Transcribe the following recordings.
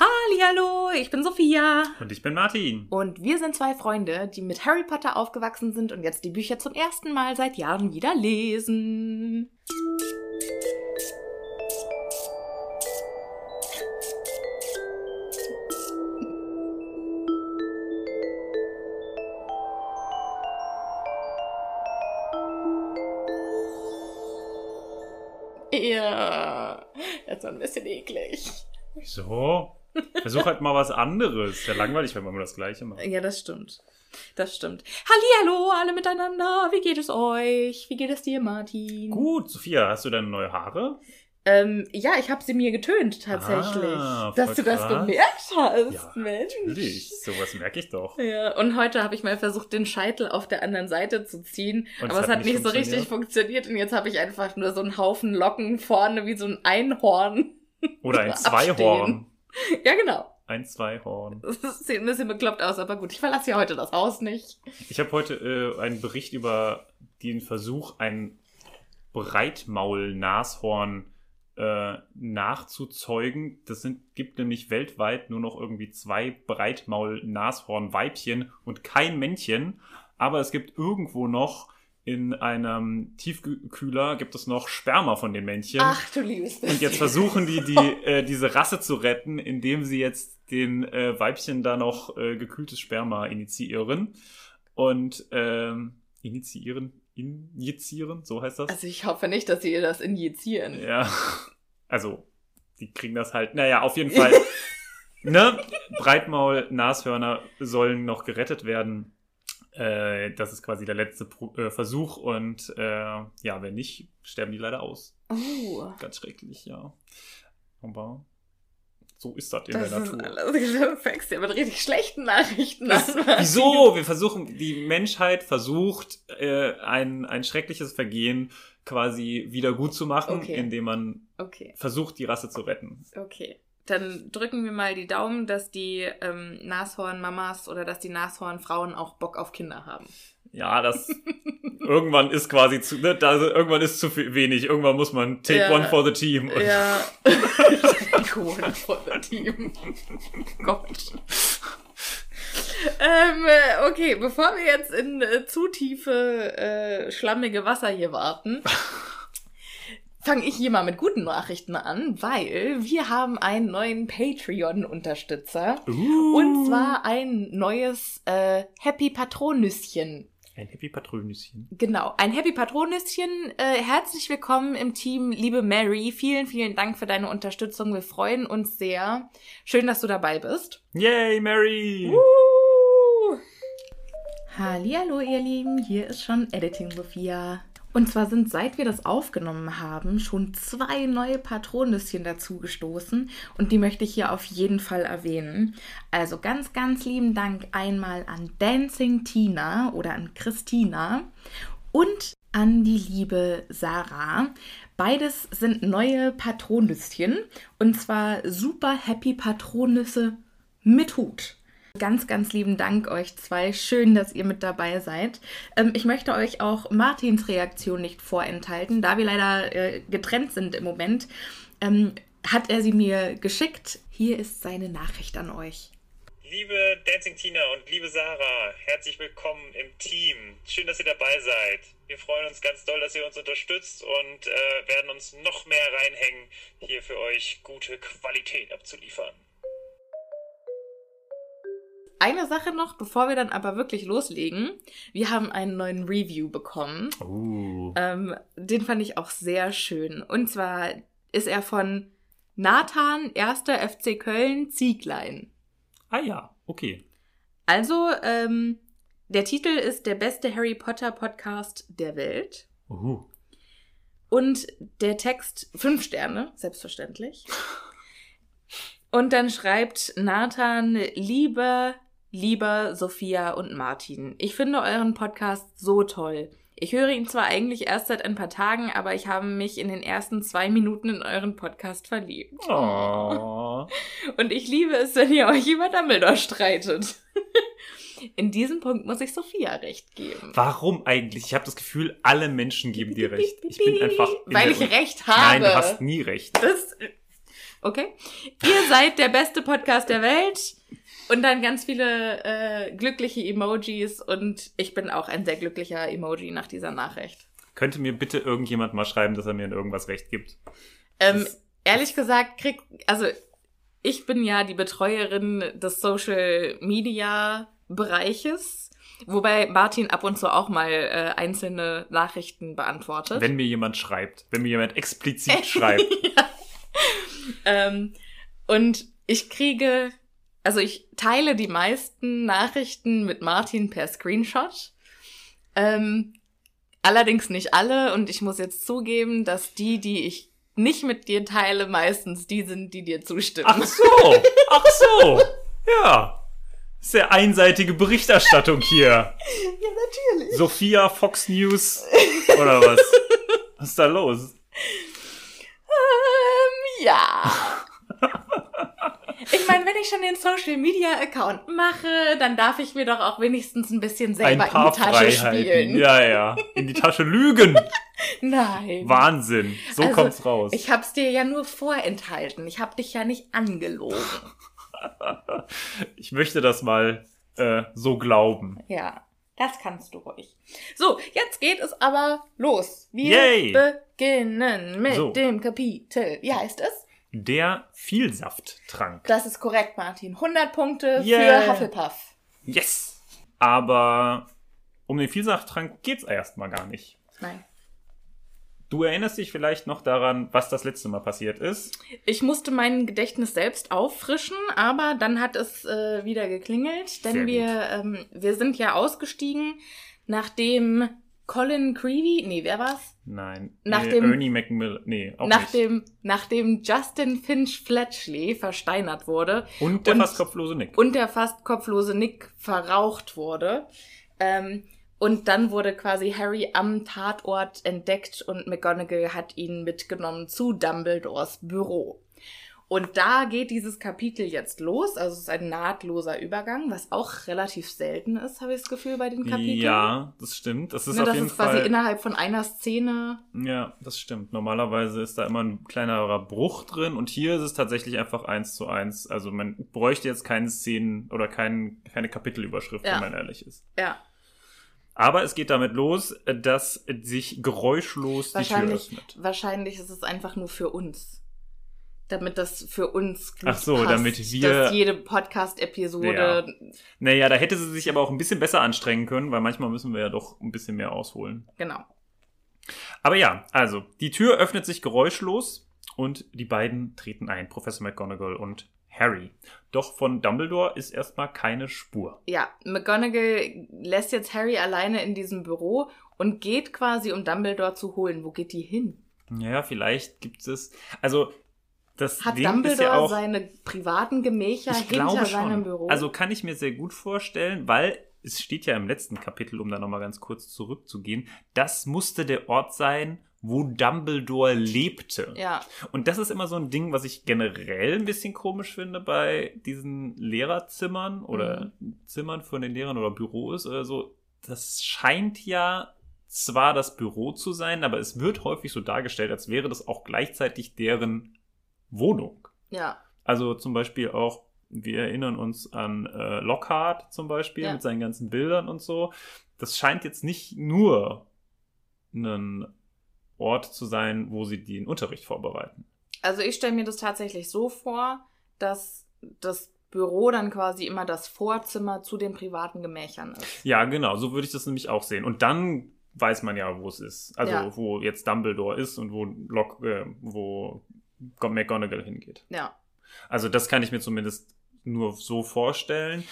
Hallo, ich bin Sophia. Und ich bin Martin. Und wir sind zwei Freunde, die mit Harry Potter aufgewachsen sind und jetzt die Bücher zum ersten Mal seit Jahren wieder lesen. Ja, das war ein bisschen eklig. Wieso? Versuch halt mal was anderes. Ja, langweilig, wenn man immer das Gleiche macht. Ja, das stimmt. Das stimmt. Hallihallo, alle miteinander. Wie geht es euch? Wie geht es dir, Martin? Gut, Sophia, hast du deine neue Haare? Ähm, ja, ich habe sie mir getönt, tatsächlich. Ah, dass du das krass. bemerkt hast, Ja, Mensch. Natürlich, sowas merke ich doch. Ja, und heute habe ich mal versucht, den Scheitel auf der anderen Seite zu ziehen. Und aber es hat nicht so richtig funktioniert. Und jetzt habe ich einfach nur so einen Haufen Locken vorne wie so ein Einhorn. Oder ein. Zweihorn. Ja, genau. Ein Zweihorn. Das sieht ein bisschen bekloppt aus, aber gut, ich verlasse ja heute das Haus nicht. Ich habe heute äh, einen Bericht über den Versuch, ein Breitmaul-Nashorn äh, nachzuzeugen. Das sind, gibt nämlich weltweit nur noch irgendwie zwei Breitmaul-Nashorn-Weibchen und kein Männchen. Aber es gibt irgendwo noch in einem Tiefkühler gibt es noch Sperma von den Männchen. Ach du liebes Und jetzt versuchen die, die äh, diese Rasse zu retten, indem sie jetzt den äh, Weibchen da noch äh, gekühltes Sperma initiieren. Und ähm, initiieren, injizieren, so heißt das? Also ich hoffe nicht, dass sie ihr das injizieren. Ja. Also, die kriegen das halt. Naja, auf jeden Fall. ne? Breitmaul-Nashörner sollen noch gerettet werden. Äh, das ist quasi der letzte Pro äh, Versuch. Und äh, ja, wenn nicht, sterben die leider aus. Oh. Ganz schrecklich, ja. Aber so ist das in Das der Natur. du fängst ja mit richtig schlechten Nachrichten an. wieso? Wir versuchen, die Menschheit versucht, äh, ein, ein schreckliches Vergehen quasi wieder gut zu machen, Okay. indem man Okay, versucht, die Rasse zu retten. okay. Dann drücken wir mal die Daumen, dass die ähm, Nashorn-Mamas oder dass die Nashorn-Frauen auch Bock auf Kinder haben. Ja, das irgendwann ist quasi zu, ne, da, irgendwann ist zu viel, wenig. Irgendwann muss man take Ja. one for the team. Und Ja. cool, voll der Team. Gott. Ähm, äh, okay, bevor wir jetzt in äh, zu tiefe, äh, schlammige Wasser hier warten, fange ich hier mal mit guten Nachrichten an, weil wir haben einen neuen Patreon-Unterstützer. Uh. Und zwar ein neues äh, Happy Patronüschen. Ein Happy Patrönüschen. Genau, ein Happy Patronüschen. Äh, herzlich willkommen im Team, liebe Mary. Vielen, vielen Dank für deine Unterstützung. Wir freuen uns sehr. Schön, dass du dabei bist. Yay, Mary! Hallo ihr Lieben, hier ist schon Editing Sophia. Und zwar sind seit wir das aufgenommen haben schon zwei neue Patronüschen dazugestoßen und die möchte ich hier auf jeden Fall erwähnen. Also ganz, ganz lieben Dank einmal an Dancing Tina oder an Christina und an die liebe Sarah. Beides sind neue Patronüschen und zwar super happy Patronüsse mit Hut. Ganz, ganz lieben Dank euch zwei. Schön, dass ihr mit dabei seid. Ähm, ich möchte euch auch Martins Reaktion nicht vorenthalten, da wir leider äh, getrennt sind im Moment. Ähm, hat er sie mir geschickt. Hier ist seine Nachricht an euch. Liebe Dancing Tina und liebe Sarah, herzlich willkommen im Team. Schön, dass ihr dabei seid. Wir freuen uns ganz doll, dass ihr uns unterstützt und äh, werden uns noch mehr reinhängen, hier für euch gute Qualität abzuliefern. Eine Sache noch, bevor wir dann aber wirklich loslegen. Wir haben einen neuen Review bekommen. Uh. Ähm, den fand ich auch sehr schön. Und zwar ist er von Nathan, 1. FC Köln, Zieglein. Ah ja, okay. Also, ähm, der Titel ist der beste Harry Potter Podcast der Welt. Uh. Und der Text fünf Sterne, selbstverständlich. Und dann schreibt Nathan, liebe, lieber Sophia und Martin, ich finde euren Podcast so toll. Ich höre ihn zwar eigentlich erst seit ein paar Tagen, aber ich habe mich in den ersten zwei Minuten in euren Podcast verliebt. Oh. Und ich liebe es, wenn ihr euch über Dumbledore streitet. In diesem Punkt muss ich Sophia recht geben. Warum eigentlich? Ich habe das Gefühl, alle Menschen geben dir recht. Ich bin einfach. in Weil ich recht habe. Nein, du hast nie recht. Das, okay. Ihr seid der beste Podcast der Welt. Und dann ganz viele äh, glückliche Emojis. Und ich bin auch ein sehr glücklicher Emoji nach dieser Nachricht. Könnte mir bitte irgendjemand mal schreiben, dass er mir in irgendwas recht gibt? Ähm, Das- ehrlich gesagt, krieg, also ich bin ja die Betreuerin des Social Media Bereiches, wobei Martin ab und zu auch mal äh, einzelne Nachrichten beantwortet. Wenn mir jemand schreibt, wenn mir jemand explizit schreibt. Ähm, und ich kriege, also ich teile die meisten Nachrichten mit Martin per Screenshot. Ähm, allerdings nicht alle und ich muss jetzt zugeben, dass die, die ich nicht mit dir teile, meistens die sind, die dir zustimmen. Ach so, ach so. Ja. Sehr einseitige Berichterstattung hier. ja, natürlich. Sophia Fox News oder was? Was ist da los? Ähm, ja. Ich meine, wenn ich schon den Social Media Account mache, dann darf ich mir doch auch wenigstens ein bisschen Ein selber in paar die Tasche Freiheiten. spielen. Ja, ja. In die Tasche lügen. Nein. Wahnsinn. So Also, kommt's raus. Ich hab's dir ja nur vorenthalten. Ich hab dich ja nicht angelogen. Ich möchte das mal äh, so glauben. Ja, das kannst du ruhig. So, jetzt geht es aber los. Wir Yay. beginnen mit So. dem Kapitel. Wie heißt es? Der Vielsafttrank. Das ist korrekt, Martin. 100 Punkte Yeah. für Hufflepuff. Yes. Aber um den Vielsafttrank geht's erstmal gar nicht. Nein. Du erinnerst dich vielleicht noch daran, was das letzte Mal passiert ist. Ich musste mein Gedächtnis selbst auffrischen, aber dann hat es äh, wieder geklingelt, denn wir, ähm, wir sind ja ausgestiegen, nachdem Colin Creevy, nee, wer war's? Nein. Nach nee, dem- Ernie McMillan. Nee, auch nicht. Nachdem, nachdem Justin Finch Fletchley versteinert wurde Und der und- fast kopflose Nick. und der fast kopflose Nick verraucht wurde. Ähm, und dann wurde quasi Harry am Tatort entdeckt und McGonagall hat ihn mitgenommen zu Dumbledores Büro. Und da geht dieses Kapitel jetzt los. Also es ist ein nahtloser Übergang, was auch relativ selten ist, habe ich das Gefühl, bei den Kapiteln. Ja, das stimmt. Das ist Ne, auf dass jeden quasi Fall. innerhalb von einer Szene. Ja, das stimmt. Normalerweise ist da immer ein kleinerer Bruch drin und hier ist es tatsächlich einfach eins zu eins. Also man bräuchte jetzt keine Szenen oder kein, keine Kapitelüberschrift, Ja. wenn man ehrlich ist. Ja, Aber es geht damit los, dass sich geräuschlos die Tür öffnet. wahrscheinlich ist es einfach nur für uns. Damit das für uns Ach so, passt, damit wir- dass jede Podcast-Episode Naja, da hätte sie sich aber auch ein bisschen besser anstrengen können, weil manchmal müssen wir ja doch ein bisschen mehr ausholen. genau. Aber ja, also, die Tür öffnet sich geräuschlos und die beiden treten ein, Professor McGonagall und Harry. Doch von Dumbledore ist erstmal keine Spur. Ja, McGonagall lässt jetzt Harry alleine in diesem Büro und geht quasi, um Dumbledore zu holen. Wo geht die hin? Ja, vielleicht gibt es. Also, das Hat Ding Dumbledore ja auch. seine privaten Gemächer hinter glaube seinem. Büro? Also kann ich mir sehr gut vorstellen, weil es steht ja im letzten Kapitel, um da nochmal ganz kurz zurückzugehen, das musste der Ort sein, wo Dumbledore lebte. Ja. Und das ist immer so ein Ding, was ich generell ein bisschen komisch finde bei diesen Lehrerzimmern oder Zimmern von den Lehrern oder Büros oder so. Das scheint ja zwar das Büro zu sein, aber es wird häufig so dargestellt, als wäre das auch gleichzeitig deren Wohnung. Ja. Also zum Beispiel auch, wir erinnern uns an äh, Lockhart zum Beispiel Ja. mit seinen ganzen Bildern und so. Das scheint jetzt nicht nur ein Ort zu sein, wo sie den Unterricht vorbereiten. Also ich stelle mir das tatsächlich so vor, dass das Büro dann quasi immer das Vorzimmer zu den privaten Gemächern ist. Ja, genau, so würde ich das nämlich auch sehen. Und dann weiß man ja, wo es ist. Also Ja. wo jetzt Dumbledore ist und wo, Lock, äh, wo McGonagall hingeht. Ja. Also das kann ich mir zumindest nur so vorstellen.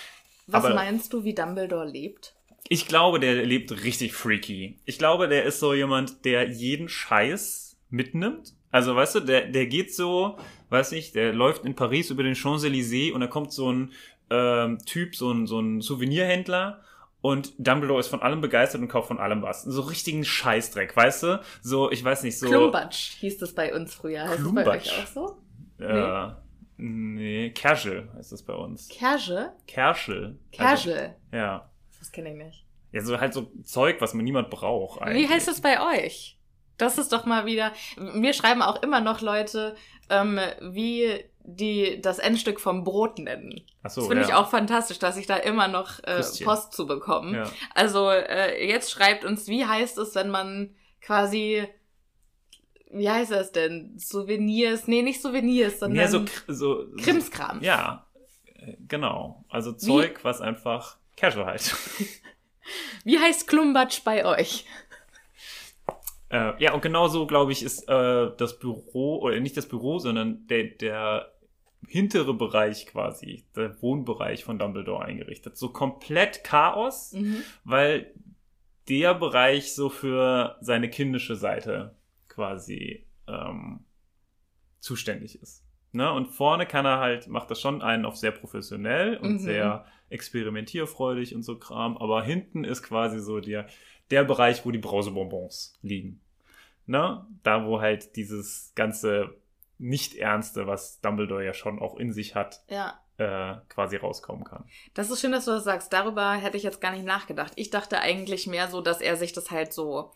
Was Aber- meinst du, wie Dumbledore lebt? Ich glaube, der lebt richtig freaky. Ich glaube, der ist so jemand, der jeden Scheiß mitnimmt. Also, weißt du, der, der geht so, weiß nicht, der läuft in Paris über den Champs-Élysées und da kommt so ein ähm, Typ, so ein, so ein Souvenirhändler und Dumbledore ist von allem begeistert und kauft von allem was. So richtigen Scheißdreck, weißt du? So, ich weiß nicht, so. Klumbatsch hieß das bei uns früher. Heißt das bei Klumbatsch. euch auch so? Äh, nee, Kerschel heißt das bei uns. Kerge? Kerschel. Kergel. Also, ja. Das kenne ich nicht. Ja, so halt so Zeug, was man niemand braucht. Wie eigentlich. heißt das bei euch? Das ist doch mal wieder. Mir schreiben auch immer noch Leute, ähm, wie die das Endstück vom Brot nennen. Ach so, das finde ja. ich auch fantastisch, dass ich da immer noch äh. Post zu bekommen. Ja. Also äh, jetzt schreibt uns, wie heißt es, wenn man quasi, wie heißt das denn? Souvenirs? Nee, nicht Souvenirs, sondern Ja, so, so, Krimskrams. Ja, äh, genau. Also Zeug, was einfach casual halt. Wie heißt Klumbatsch bei euch? äh, ja, und genau so, glaube ich, ist äh, das Büro, oder nicht das Büro, sondern der, der hintere Bereich quasi, der Wohnbereich von Dumbledore eingerichtet. So komplett Chaos, Mhm. weil der Bereich so für seine kindische Seite quasi ähm, zuständig ist. Ne? Und vorne kann er halt, macht das schon einen auf sehr professionell und Mhm. sehr experimentierfreudig und so Kram, aber hinten ist quasi so der, der Bereich, wo die Brausebonbons liegen. Ne? Da, wo halt dieses ganze Nicht-Ernste, was Dumbledore ja schon auch in sich hat, Ja. äh, quasi rauskommen kann. Das ist schön, dass du das sagst. Darüber hätte ich jetzt gar nicht nachgedacht. Ich dachte eigentlich mehr so, dass er sich das halt so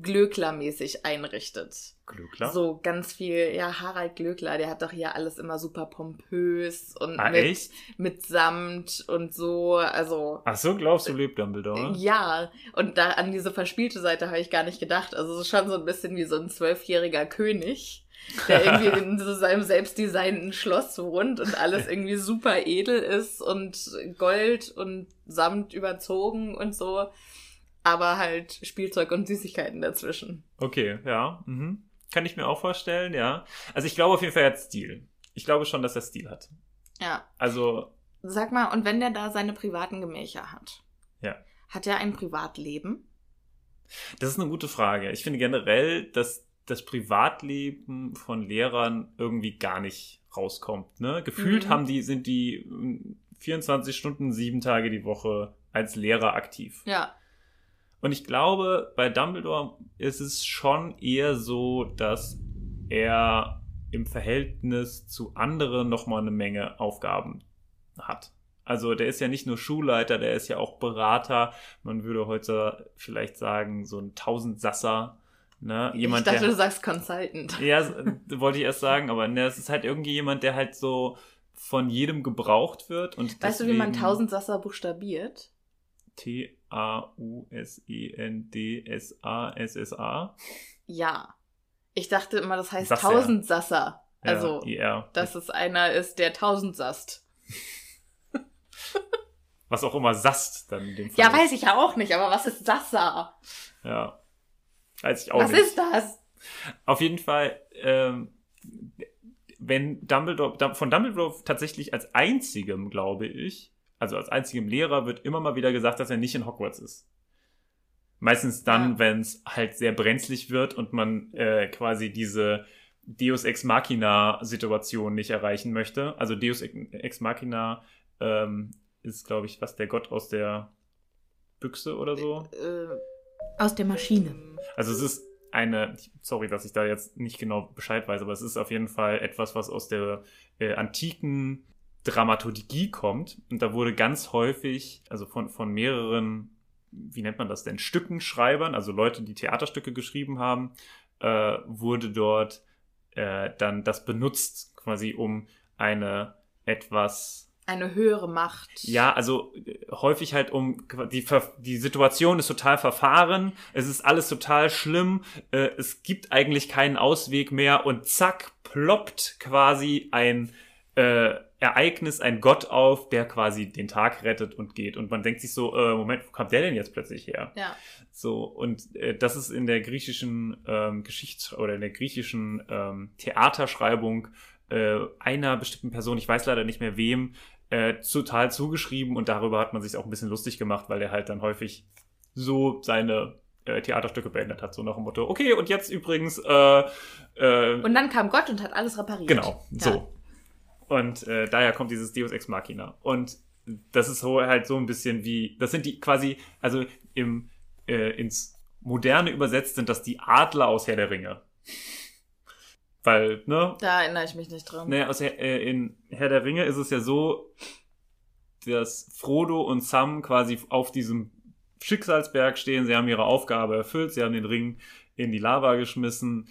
Glöckler-mäßig einrichtet. Glückler? So ganz viel, ja, Harald Glöckler, der hat doch hier alles immer super pompös und Ah, mit, echt? mit Samt und so, also. Ach so, glaubst du, lebt Dumbledore? Ja, und da an diese verspielte Seite habe ich gar nicht gedacht. Also es ist schon so ein bisschen wie so ein zwölfjähriger König, der irgendwie in so seinem selbstdesignten Schloss wohnt und alles irgendwie super edel ist und Gold und Samt überzogen und so. Aber halt Spielzeug und Süßigkeiten dazwischen. Okay, ja. Mhm. Kann ich mir auch vorstellen, ja. Also ich glaube auf jeden Fall, er hat Stil. Ich glaube schon, dass er Stil hat. Ja. Also, Sag mal, und wenn der da seine privaten Gemächer hat, ja. hat er ein Privatleben? Das ist eine gute Frage. Ich finde generell, dass das Privatleben von Lehrern irgendwie gar nicht rauskommt. Ne? Gefühlt Mhm. haben die, sind die mm, 24 Stunden, sieben Tage die Woche als Lehrer aktiv. Ja. Und ich glaube, bei Dumbledore ist es schon eher so, dass er im Verhältnis zu anderen nochmal eine Menge Aufgaben hat. Also der ist ja nicht nur Schulleiter, der ist ja auch Berater. Man würde heute vielleicht sagen, so ein Tausendsasser. Ne? Jemand, ich dachte, der, du sagst Consultant. ja, wollte ich erst sagen, aber ne, es ist halt irgendwie jemand, der halt so von jedem gebraucht wird. Und Weißt du, wie man deswegen- Tausendsasser buchstabiert? T-A-U-S-E-N-D-S-A-S-S-A. Ja. Ich dachte immer, das heißt Sasser. Tausendsasser. Also, Ja, IR. dass es einer ist, der tausendsasst. Was auch immer Sast dann in dem Fall. Ja, weiß ich ja auch nicht, aber was ist Sasser? Ja. Weiß ich auch Was nicht. ist das? Auf jeden Fall, ähm, wenn Dumbledore, Dum- von Dumbledore tatsächlich als einzigem, glaube ich, also als einzigem Lehrer wird immer mal wieder gesagt, dass er nicht in Hogwarts ist. Meistens dann, Ja. wenn es halt sehr brenzlig wird und man äh, quasi diese Deus Ex Machina Situation nicht erreichen möchte. Also Deus Ex Machina ähm, ist, glaube ich, was der Gott aus der Büchse oder so. Äh, Aus der Maschine. Also es ist eine, sorry, dass ich da jetzt nicht genau Bescheid weiß, aber es ist auf jeden Fall etwas, was aus der äh, antiken Dramaturgie kommt. Und da wurde ganz häufig, also von, von mehreren, wie nennt man das denn, Stückenschreibern, also Leute, die Theaterstücke geschrieben haben, äh, wurde dort äh, dann das benutzt, quasi um eine etwas Eine höhere Macht. ja, also äh, häufig halt um die Ver die Situation ist total verfahren, es ist alles total schlimm, äh, es gibt eigentlich keinen Ausweg mehr und zack ploppt quasi ein äh, Ereignis, ein Gott auf, der quasi den Tag rettet und geht und man denkt sich so, äh, Moment, wo kommt der denn jetzt plötzlich her? Ja. So, und äh, das ist in der griechischen ähm, Geschichts- oder in der griechischen ähm, Theaterschreibung äh, einer bestimmten Person, ich weiß leider nicht mehr wem, äh, total zugeschrieben und darüber hat man sich auch ein bisschen lustig gemacht, weil er halt dann häufig so seine äh, Theaterstücke beendet hat, so nach dem Motto, okay, und jetzt übrigens, äh, äh, Und dann kam Gott und hat alles repariert. Genau, Ja. so. Und äh, daher kommt dieses Deus Ex Machina. Und das ist so halt so ein bisschen wie, das sind die quasi, also im äh, ins Moderne übersetzt sind das die Adler aus Herr der Ringe. Weil, ne, Da erinnere ich mich nicht dran. Herr, äh, in Herr der Ringe ist es ja so, dass Frodo und Sam quasi auf diesem Schicksalsberg stehen, sie haben ihre Aufgabe erfüllt, sie haben den Ring in die Lava geschmissen,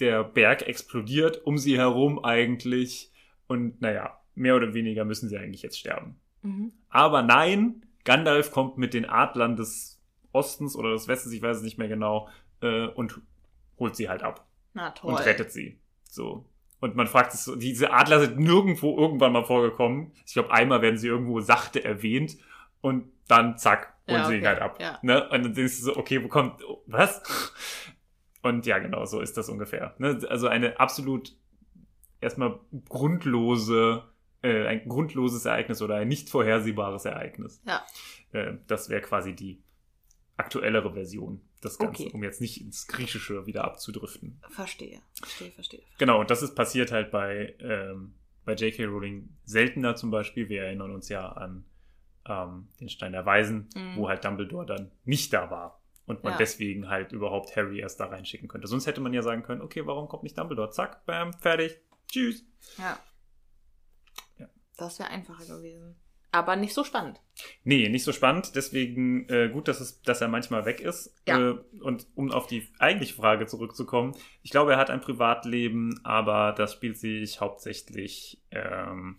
der Berg explodiert um sie herum eigentlich und naja, mehr oder weniger müssen sie eigentlich jetzt sterben. Mhm. Aber nein, Gandalf kommt mit den Adlern des Ostens oder des Westens, ich weiß es nicht mehr genau, äh, und holt sie halt ab Na toll. und rettet sie. So. Und man fragt sich so, diese Adler sind nirgendwo irgendwann mal vorgekommen. Ich glaube, einmal werden sie irgendwo sachte erwähnt und dann zack, holen Ja, sie ihn okay, halt ab. ja. Ne? Und dann denkst du so, okay, wo kommt, oh, was? Und ja, genau, so ist das ungefähr. Ne? Also eine absolut erstmal grundlose, äh, ein grundloses Ereignis oder ein nicht vorhersehbares Ereignis. Ja. Äh, das wäre quasi die aktuellere Version des Ganzen, Okay. um jetzt nicht ins Griechische wieder abzudriften. Verstehe. Verstehe, verstehe. Genau, und das ist passiert halt bei, ähm, bei J.K. Rowling seltener zum Beispiel. Wir erinnern uns ja an ähm, den Stein der Weisen, Mhm. wo halt Dumbledore dann nicht da war. Und man Ja. deswegen halt überhaupt Harry erst da reinschicken könnte. Sonst hätte man ja sagen können, okay, warum kommt nicht Dumbledore? Zack, bam, fertig, tschüss. Ja. Ja. Das wäre einfacher gewesen. Aber nicht so spannend. Nee, nicht so spannend. Deswegen äh, gut, dass, es, dass er manchmal weg ist. Ja. Äh, und um auf die eigentliche Frage zurückzukommen, ich glaube, er hat ein Privatleben, aber das spielt sich hauptsächlich, ähm,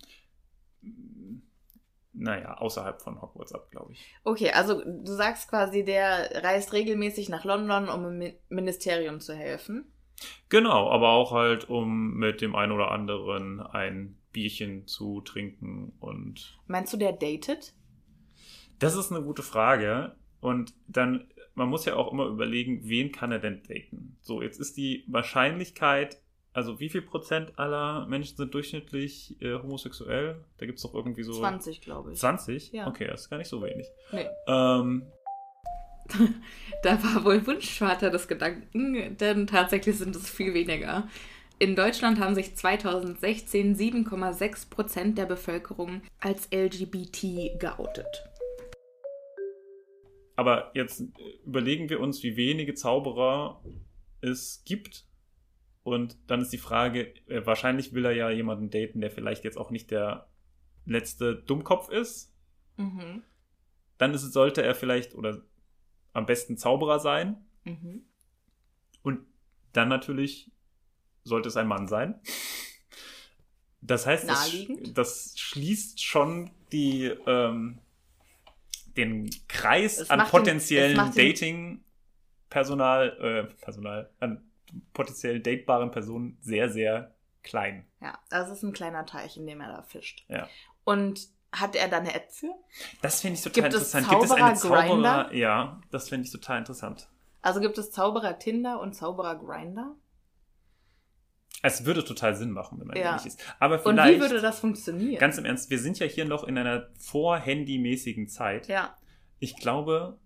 naja, außerhalb von Hogwarts ab, glaube ich. Okay, also du sagst quasi, der reist regelmäßig nach London, um im Mi- Ministerium zu helfen. Genau, aber auch halt, um mit dem einen oder anderen ein Bierchen zu trinken und Meinst du, der datet? Das ist eine gute Frage. Und dann, man muss ja auch immer überlegen, wen kann er denn daten? So, jetzt ist die Wahrscheinlichkeit, also wie viel Prozent aller Menschen sind durchschnittlich äh, homosexuell? Da gibt es doch irgendwie so 20, glaube ich. 20? Ja. Okay, das ist gar nicht so wenig. Nee. Ähm, Da war wohl Wunschvater des Gedanken, denn tatsächlich sind es viel weniger. In Deutschland haben sich 2016 7,6 Prozent der Bevölkerung als LGBT geoutet. aber jetzt überlegen wir uns, wie wenige Zauberer es gibt. Und dann ist die Frage, äh, wahrscheinlich will er ja jemanden daten, der vielleicht jetzt auch nicht der letzte Dummkopf ist, Mhm. dann ist, sollte er vielleicht oder am besten Zauberer sein. Mhm. Und dann natürlich sollte es ein Mann sein. Das heißt, das, das schließt schon die, ähm, den Kreis Es an potenziellen es Dating-Personal, äh, Personal, an potenziell datebaren Personen sehr, sehr klein. Ja, das ist ein kleiner Teich, in dem er da fischt. Ja. Und hat er da eine App für? Das finde ich total Gibt es interessant. Gibt es eine Zauberer? Ja, das finde ich total interessant. Also gibt es Zauberer Tinder und Zauberer Grinder? Es würde total Sinn machen, wenn man Ja. ehrlich ist. Aber Und vielleicht. wie würde das funktionieren? Ganz im Ernst, wir sind ja hier noch in einer vor-Handy-mäßigen Zeit. ja. Ich glaube,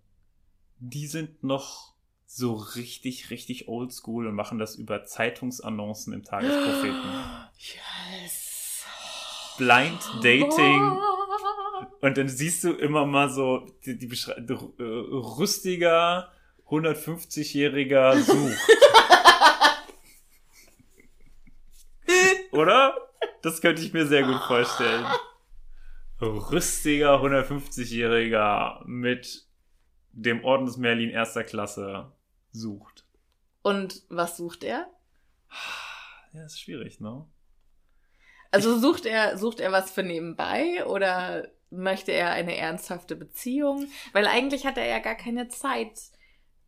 die sind noch so richtig, richtig oldschool und machen das über Zeitungsannoncen im Tagespropheten. Yes. Blind Dating. Und dann siehst du immer mal so die, die Beschrei- äh, rüstiger 150-Jähriger sucht. Oder? Das könnte ich mir sehr gut vorstellen. Rüstiger 150-Jähriger mit dem Orden des Merlin erster Klasse sucht. Und was sucht er? Ja, ist schwierig, ne? Also sucht er, sucht er was für nebenbei oder möchte er eine ernsthafte Beziehung? Weil eigentlich hat er ja gar keine Zeit,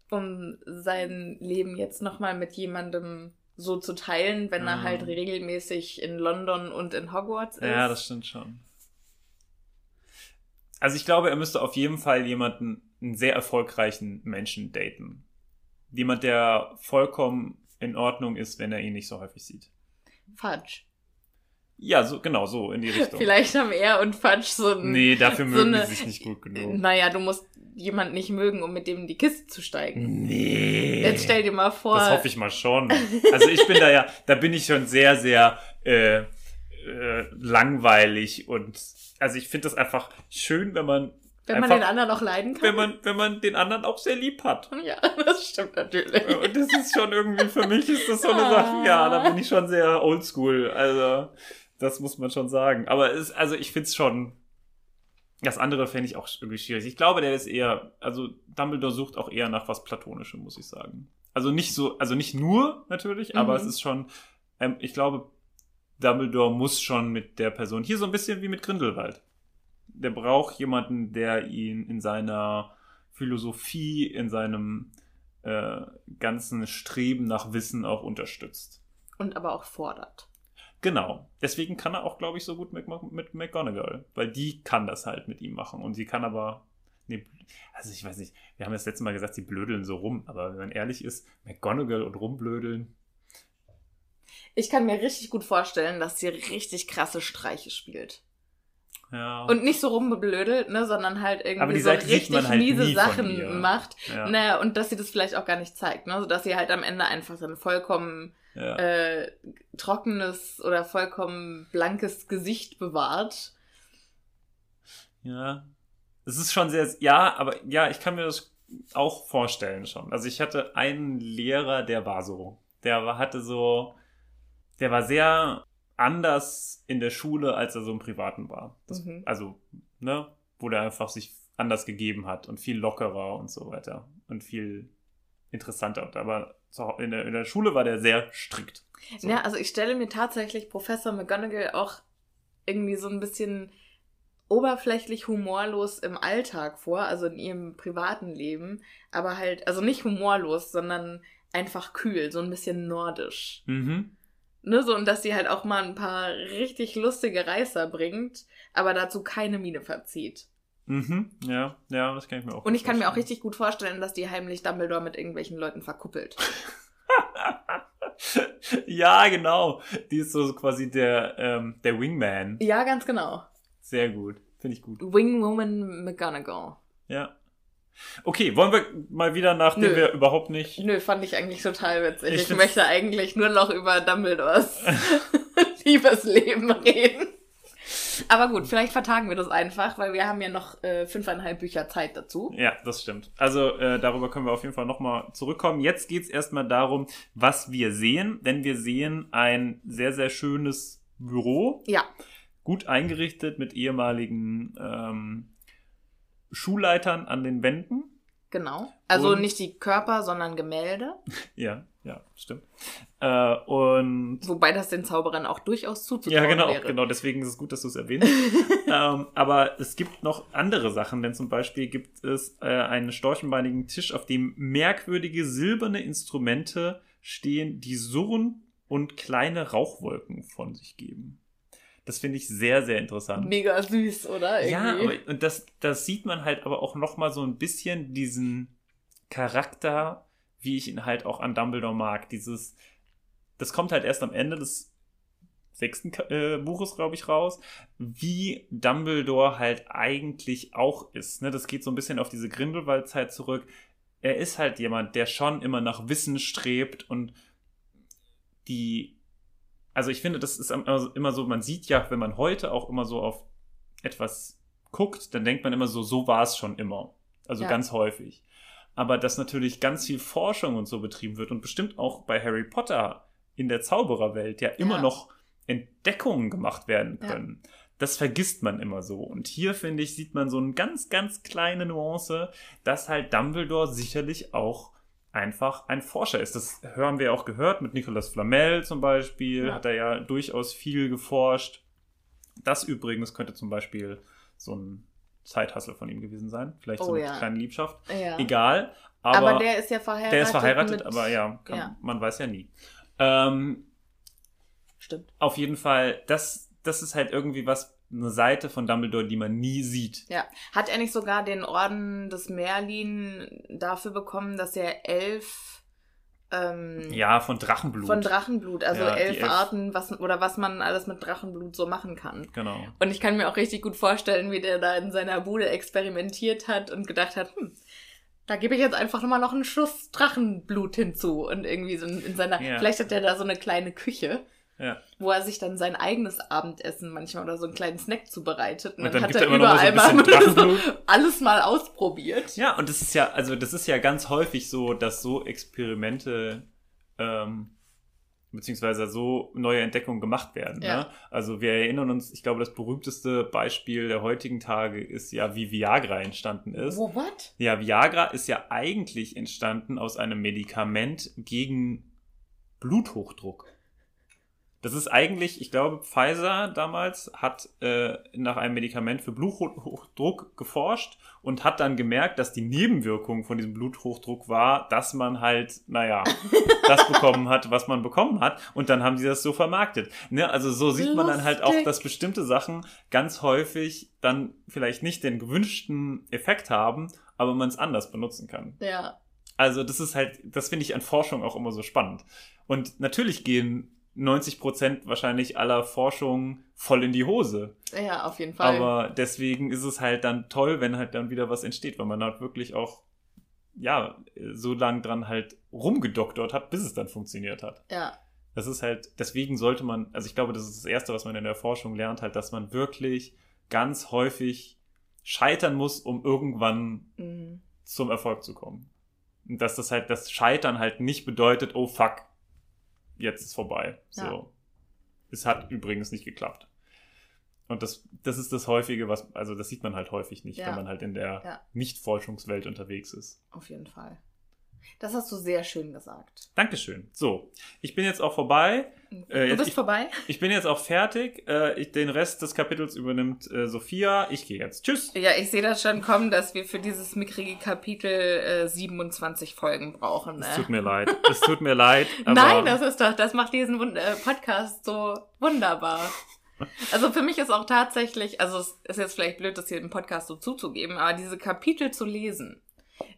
um sein Leben jetzt nochmal mit jemandem so zu teilen, wenn er Mhm. halt regelmäßig in London und in Hogwarts ist. Ja, das stimmt schon. Also ich glaube, er müsste auf jeden Fall jemanden, einen sehr erfolgreichen Menschen daten. Jemand, der vollkommen in Ordnung ist, wenn er ihn nicht so häufig sieht. Fudge. Ja, so, genau, so in die Richtung. Vielleicht haben er und Fudge so ein. Nee, dafür so mögen eine- die sich nicht gut genug. Naja, du musst jemanden nicht mögen, um mit dem in die Kiste zu steigen. Nee. Jetzt stell dir mal vor. Das hoffe ich mal schon. Also ich bin da ja, da bin ich schon sehr, sehr äh, äh, langweilig und also ich finde das einfach schön, wenn man wenn man einfach, den anderen auch leiden kann. wenn man, wenn man den anderen auch sehr lieb hat. ja, das stimmt natürlich. Und das ist schon irgendwie, für mich ist das so eine Ah. Sache, ja, da bin ich schon sehr oldschool. Also, das muss man schon sagen. Aber es, also ich find's schon, das andere fände ich auch irgendwie schwierig. Ich glaube, der ist eher, also Dumbledore sucht auch eher nach was Platonischem, muss ich sagen. Also nicht so, also nicht nur natürlich, aber Mhm. es ist schon, ähm, ich glaube, Dumbledore muss schon mit der Person, hier so ein bisschen wie mit Grindelwald. Der braucht jemanden, der ihn in seiner Philosophie, in seinem äh, ganzen Streben nach Wissen auch unterstützt. Und aber auch fordert. Genau. Deswegen kann er auch, glaube ich, so gut mit, mit McGonagall. Weil die kann das halt mit ihm machen. Und sie kann aber. Nee, also ich weiß nicht, wir haben das letzte Mal gesagt, sie blödeln so rum. Aber wenn man ehrlich ist, McGonagall und rumblödeln. Ich kann mir richtig gut vorstellen, dass sie richtig krasse Streiche spielt. Ja. Und nicht so rumbeblödelt, ne, sondern halt irgendwie so richtig halt miese Sachen macht. ja. Naja, und dass sie das vielleicht auch gar nicht zeigt, ne? So dass sie halt am Ende einfach ein vollkommen ja. äh, trockenes oder vollkommen blankes Gesicht bewahrt. Ja. Es ist schon sehr, ja, aber ja, ich kann mir das auch vorstellen schon. Also ich hatte einen Lehrer, der war so. Der war, hatte so, der war sehr anders in der Schule, als er so im Privaten war. Das, Mhm. Also, ne, wo der einfach sich anders gegeben hat und viel lockerer und so weiter. Und viel interessanter. Aber in der, in der Schule war der sehr strikt. So. Ja, also ich stelle mir tatsächlich Professor McGonagall auch irgendwie so ein bisschen oberflächlich humorlos im Alltag vor, also in ihrem privaten Leben, aber halt, also nicht humorlos, sondern einfach kühl, so ein bisschen nordisch. Mhm. Ne, so, und dass sie halt auch mal ein paar richtig lustige Reißer bringt, aber dazu keine Miene verzieht. Mhm. Ja, ja, das kann ich mir auch Und ich kann mir auch richtig gut vorstellen, dass die heimlich Dumbledore mit irgendwelchen Leuten verkuppelt. ja, genau. Die ist so quasi der, ähm, der Wingman. Ja, ganz genau. Sehr gut. Finde ich gut. Wingwoman McGonagall. Ja. Okay, wollen wir mal wieder, nachdem Nö. wir überhaupt nicht. Nö, fand ich eigentlich total witzig. Ich Ich, möchte eigentlich nur noch über Dumbledores Liebesleben reden. Aber gut, vielleicht vertagen wir das einfach, weil wir haben ja noch äh, fünfeinhalb Bücher Zeit dazu. Ja, das stimmt. Also äh, darüber können wir auf jeden Fall nochmal zurückkommen. Jetzt geht's erstmal darum, was wir sehen. Denn wir sehen ein sehr, sehr schönes Büro. Ja, Gut eingerichtet mit ehemaligen ähm, Schulleitern an den Wänden. genau. Also Und- nicht die Körper, sondern Gemälde. Ja, ja, stimmt. Äh, und Wobei das den Zauberern auch durchaus zuzutrauen Ja, genau, wäre. genau. Deswegen ist es gut, dass du es erwähnst. ähm, aber es gibt noch andere Sachen, denn zum Beispiel gibt es äh, einen storchenbeinigen Tisch, auf dem merkwürdige silberne Instrumente stehen, die surren und kleine Rauchwolken von sich geben. Das finde ich sehr, sehr interessant. Mega süß, oder? Ja, Irgendwie. aber, und das, das sieht man halt aber auch noch mal so ein bisschen diesen Charakter, wie ich ihn halt auch an Dumbledore mag. Dieses, das kommt halt erst am Ende des sechsten äh, Buches, glaube ich, raus, wie Dumbledore halt eigentlich auch ist. Ne? Das geht so ein bisschen auf diese Grindelwald-Zeit zurück. Er ist halt jemand, der schon immer nach Wissen strebt und die also ich finde, das ist immer immer so, man sieht ja, wenn man heute auch immer so auf etwas guckt, dann denkt man immer so, so war es schon immer. Also Ja. ganz häufig. Aber dass natürlich ganz viel Forschung und so betrieben wird und bestimmt auch bei Harry Potter in der Zaubererwelt ja immer Ja. noch Entdeckungen gemacht werden Ja. können. Das vergisst man immer so. Und hier, finde ich, sieht man so eine ganz, ganz kleine Nuance, dass halt Dumbledore sicherlich auch einfach ein Forscher ist. Das hören wir auch gehört mit Nicolas Flamel zum Beispiel, Ja. hat er ja durchaus viel geforscht. Das übrigens könnte zum Beispiel so ein Zeithassel von ihm gewesen sein. Vielleicht so Oh eine ja. kleine Liebschaft. Ja. Egal. Aber, Aber, der ist ja verheiratet. der ist verheiratet, mit- aber ja, kann, Ja. man weiß ja nie. Ähm, Stimmt. auf jeden Fall, das, das ist halt irgendwie was, eine Seite von Dumbledore, die man nie sieht. Ja. Hat er nicht sogar den Orden des Merlin dafür bekommen, dass er elf ähm, Ja, von Drachenblut. von Drachenblut, also Ja, elf, elf- Arten, was oder was man alles mit Drachenblut so machen kann. Genau. Und ich kann mir auch richtig gut vorstellen, wie der da in seiner Bude experimentiert hat und gedacht hat, hm, da gebe ich jetzt einfach nochmal noch einen Schuss Drachenblut hinzu. Und irgendwie so in in seiner, Ja. vielleicht hat er da so eine kleine Küche, Ja. wo er sich dann sein eigenes Abendessen manchmal oder so einen kleinen Snack zubereitet. Und, Und dann, dann hat er er überall mal so alles mal ausprobiert. Ja, und das ist ja, also das ist ja ganz häufig so, dass so Experimente ähm, beziehungsweise so neue Entdeckungen gemacht werden. Ja. Ne? Also wir erinnern uns, ich glaube, das berühmteste Beispiel der heutigen Tage ist ja, wie Viagra entstanden ist. Wo, what? Ja, Viagra ist ja eigentlich entstanden aus einem Medikament gegen Bluthochdruck. Das ist eigentlich, ich glaube, Pfizer damals hat äh, nach einem Medikament für Bluthochdruck geforscht und hat dann gemerkt, dass die Nebenwirkung von diesem Bluthochdruck war, dass man halt, naja, das bekommen hat, was man bekommen hat. Und dann haben sie das so vermarktet. Ne? Also so sieht man dann halt auch, Lustig. dass bestimmte Sachen ganz häufig dann vielleicht nicht den gewünschten Effekt haben, aber man es anders benutzen kann. Ja. Also das ist halt, das finde ich an Forschung auch immer so spannend. Und natürlich gehen 90 Prozent wahrscheinlich aller Forschung voll in die Hose. Ja, auf jeden Fall. Aber deswegen ist es halt dann toll, wenn halt dann wieder was entsteht, weil man halt wirklich auch, ja, so lang dran halt rumgedoktert hat, bis es dann funktioniert hat. ja. Das ist halt, deswegen sollte man, also ich glaube, das ist das Erste, was man in der Forschung lernt, halt, dass man wirklich ganz häufig scheitern muss, um irgendwann Mhm. zum Erfolg zu kommen. Und dass das halt, das Scheitern halt nicht bedeutet, oh fuck, jetzt ist vorbei. Ja. So. Es hat übrigens nicht geklappt. Und das, das ist das Häufige, was, also das sieht man halt häufig nicht, Ja. wenn man halt in der Ja. Nicht-Forschungswelt unterwegs ist. Auf jeden Fall. Das hast du sehr schön gesagt. Dankeschön. So, ich bin jetzt auch vorbei. Äh, du jetzt- bist ich- vorbei? Ich bin jetzt auch fertig. Äh, ich, den Rest des Kapitels übernimmt äh, Sophia. Ich gehe jetzt. Tschüss. Ja, ich sehe das schon kommen, dass wir für dieses mickrige Kapitel äh, 27 Folgen brauchen. Es Ne? tut mir leid. Es tut mir leid. Nein, das ist doch, das macht diesen Wund äh, Podcast so wunderbar. Also für mich ist auch tatsächlich, also es ist jetzt vielleicht blöd, das hier im Podcast so zuzugeben, aber diese Kapitel zu lesen,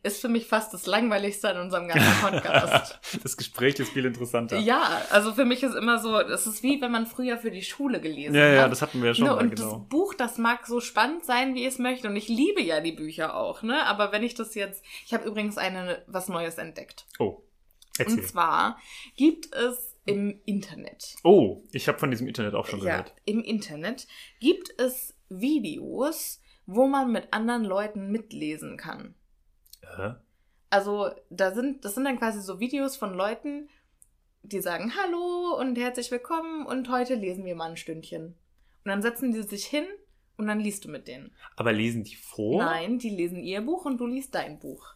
ist für mich fast das Langweiligste an unserem ganzen Podcast. das Gespräch ist viel interessanter. ja, also für mich ist immer so, das ist wie wenn man früher für die Schule gelesen ja, hat. ja, das hatten wir ja schon ne, mal, und genau. das Buch, das mag so spannend sein, wie es möchte. Und ich liebe ja die Bücher auch, ne? Aber wenn ich das jetzt. Ich habe übrigens eine was Neues entdeckt. Oh, erzähl. Und zwar gibt es im Internet. Oh, ich habe von diesem Internet auch schon Ja, gehört. im Internet gibt es Videos, wo man mit anderen Leuten mitlesen kann. Hä? Also, da sind, das sind dann quasi so Videos von Leuten, die sagen Hallo und herzlich willkommen und heute lesen wir mal ein Stündchen. Und dann setzen die sich hin und dann liest du mit denen. Aber lesen die vor? Nein, die lesen ihr Buch und du liest dein Buch.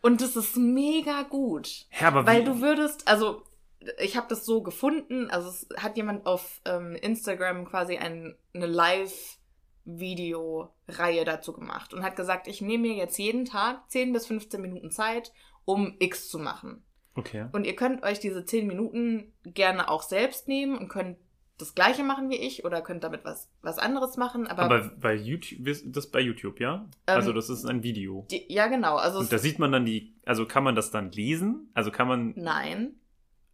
und das ist mega gut. Ja, aber Weil wie, du würdest, also ich habe das so gefunden, also es hat jemand auf ähm, Instagram quasi ein, eine Live-Video-Reihe dazu gemacht und hat gesagt, ich nehme mir jetzt jeden Tag 10 bis 15 Minuten Zeit, um X zu machen. Okay. Und ihr könnt euch diese 10 Minuten gerne auch selbst nehmen und könnt das gleiche machen wie ich oder könnt damit was, was anderes machen. Aber, Aber bei YouTube, das bei YouTube, ja? Ähm, also das ist ein Video. die, ja, genau. Also Und da sieht man dann die, also kann man das dann lesen? Also kann man, nein,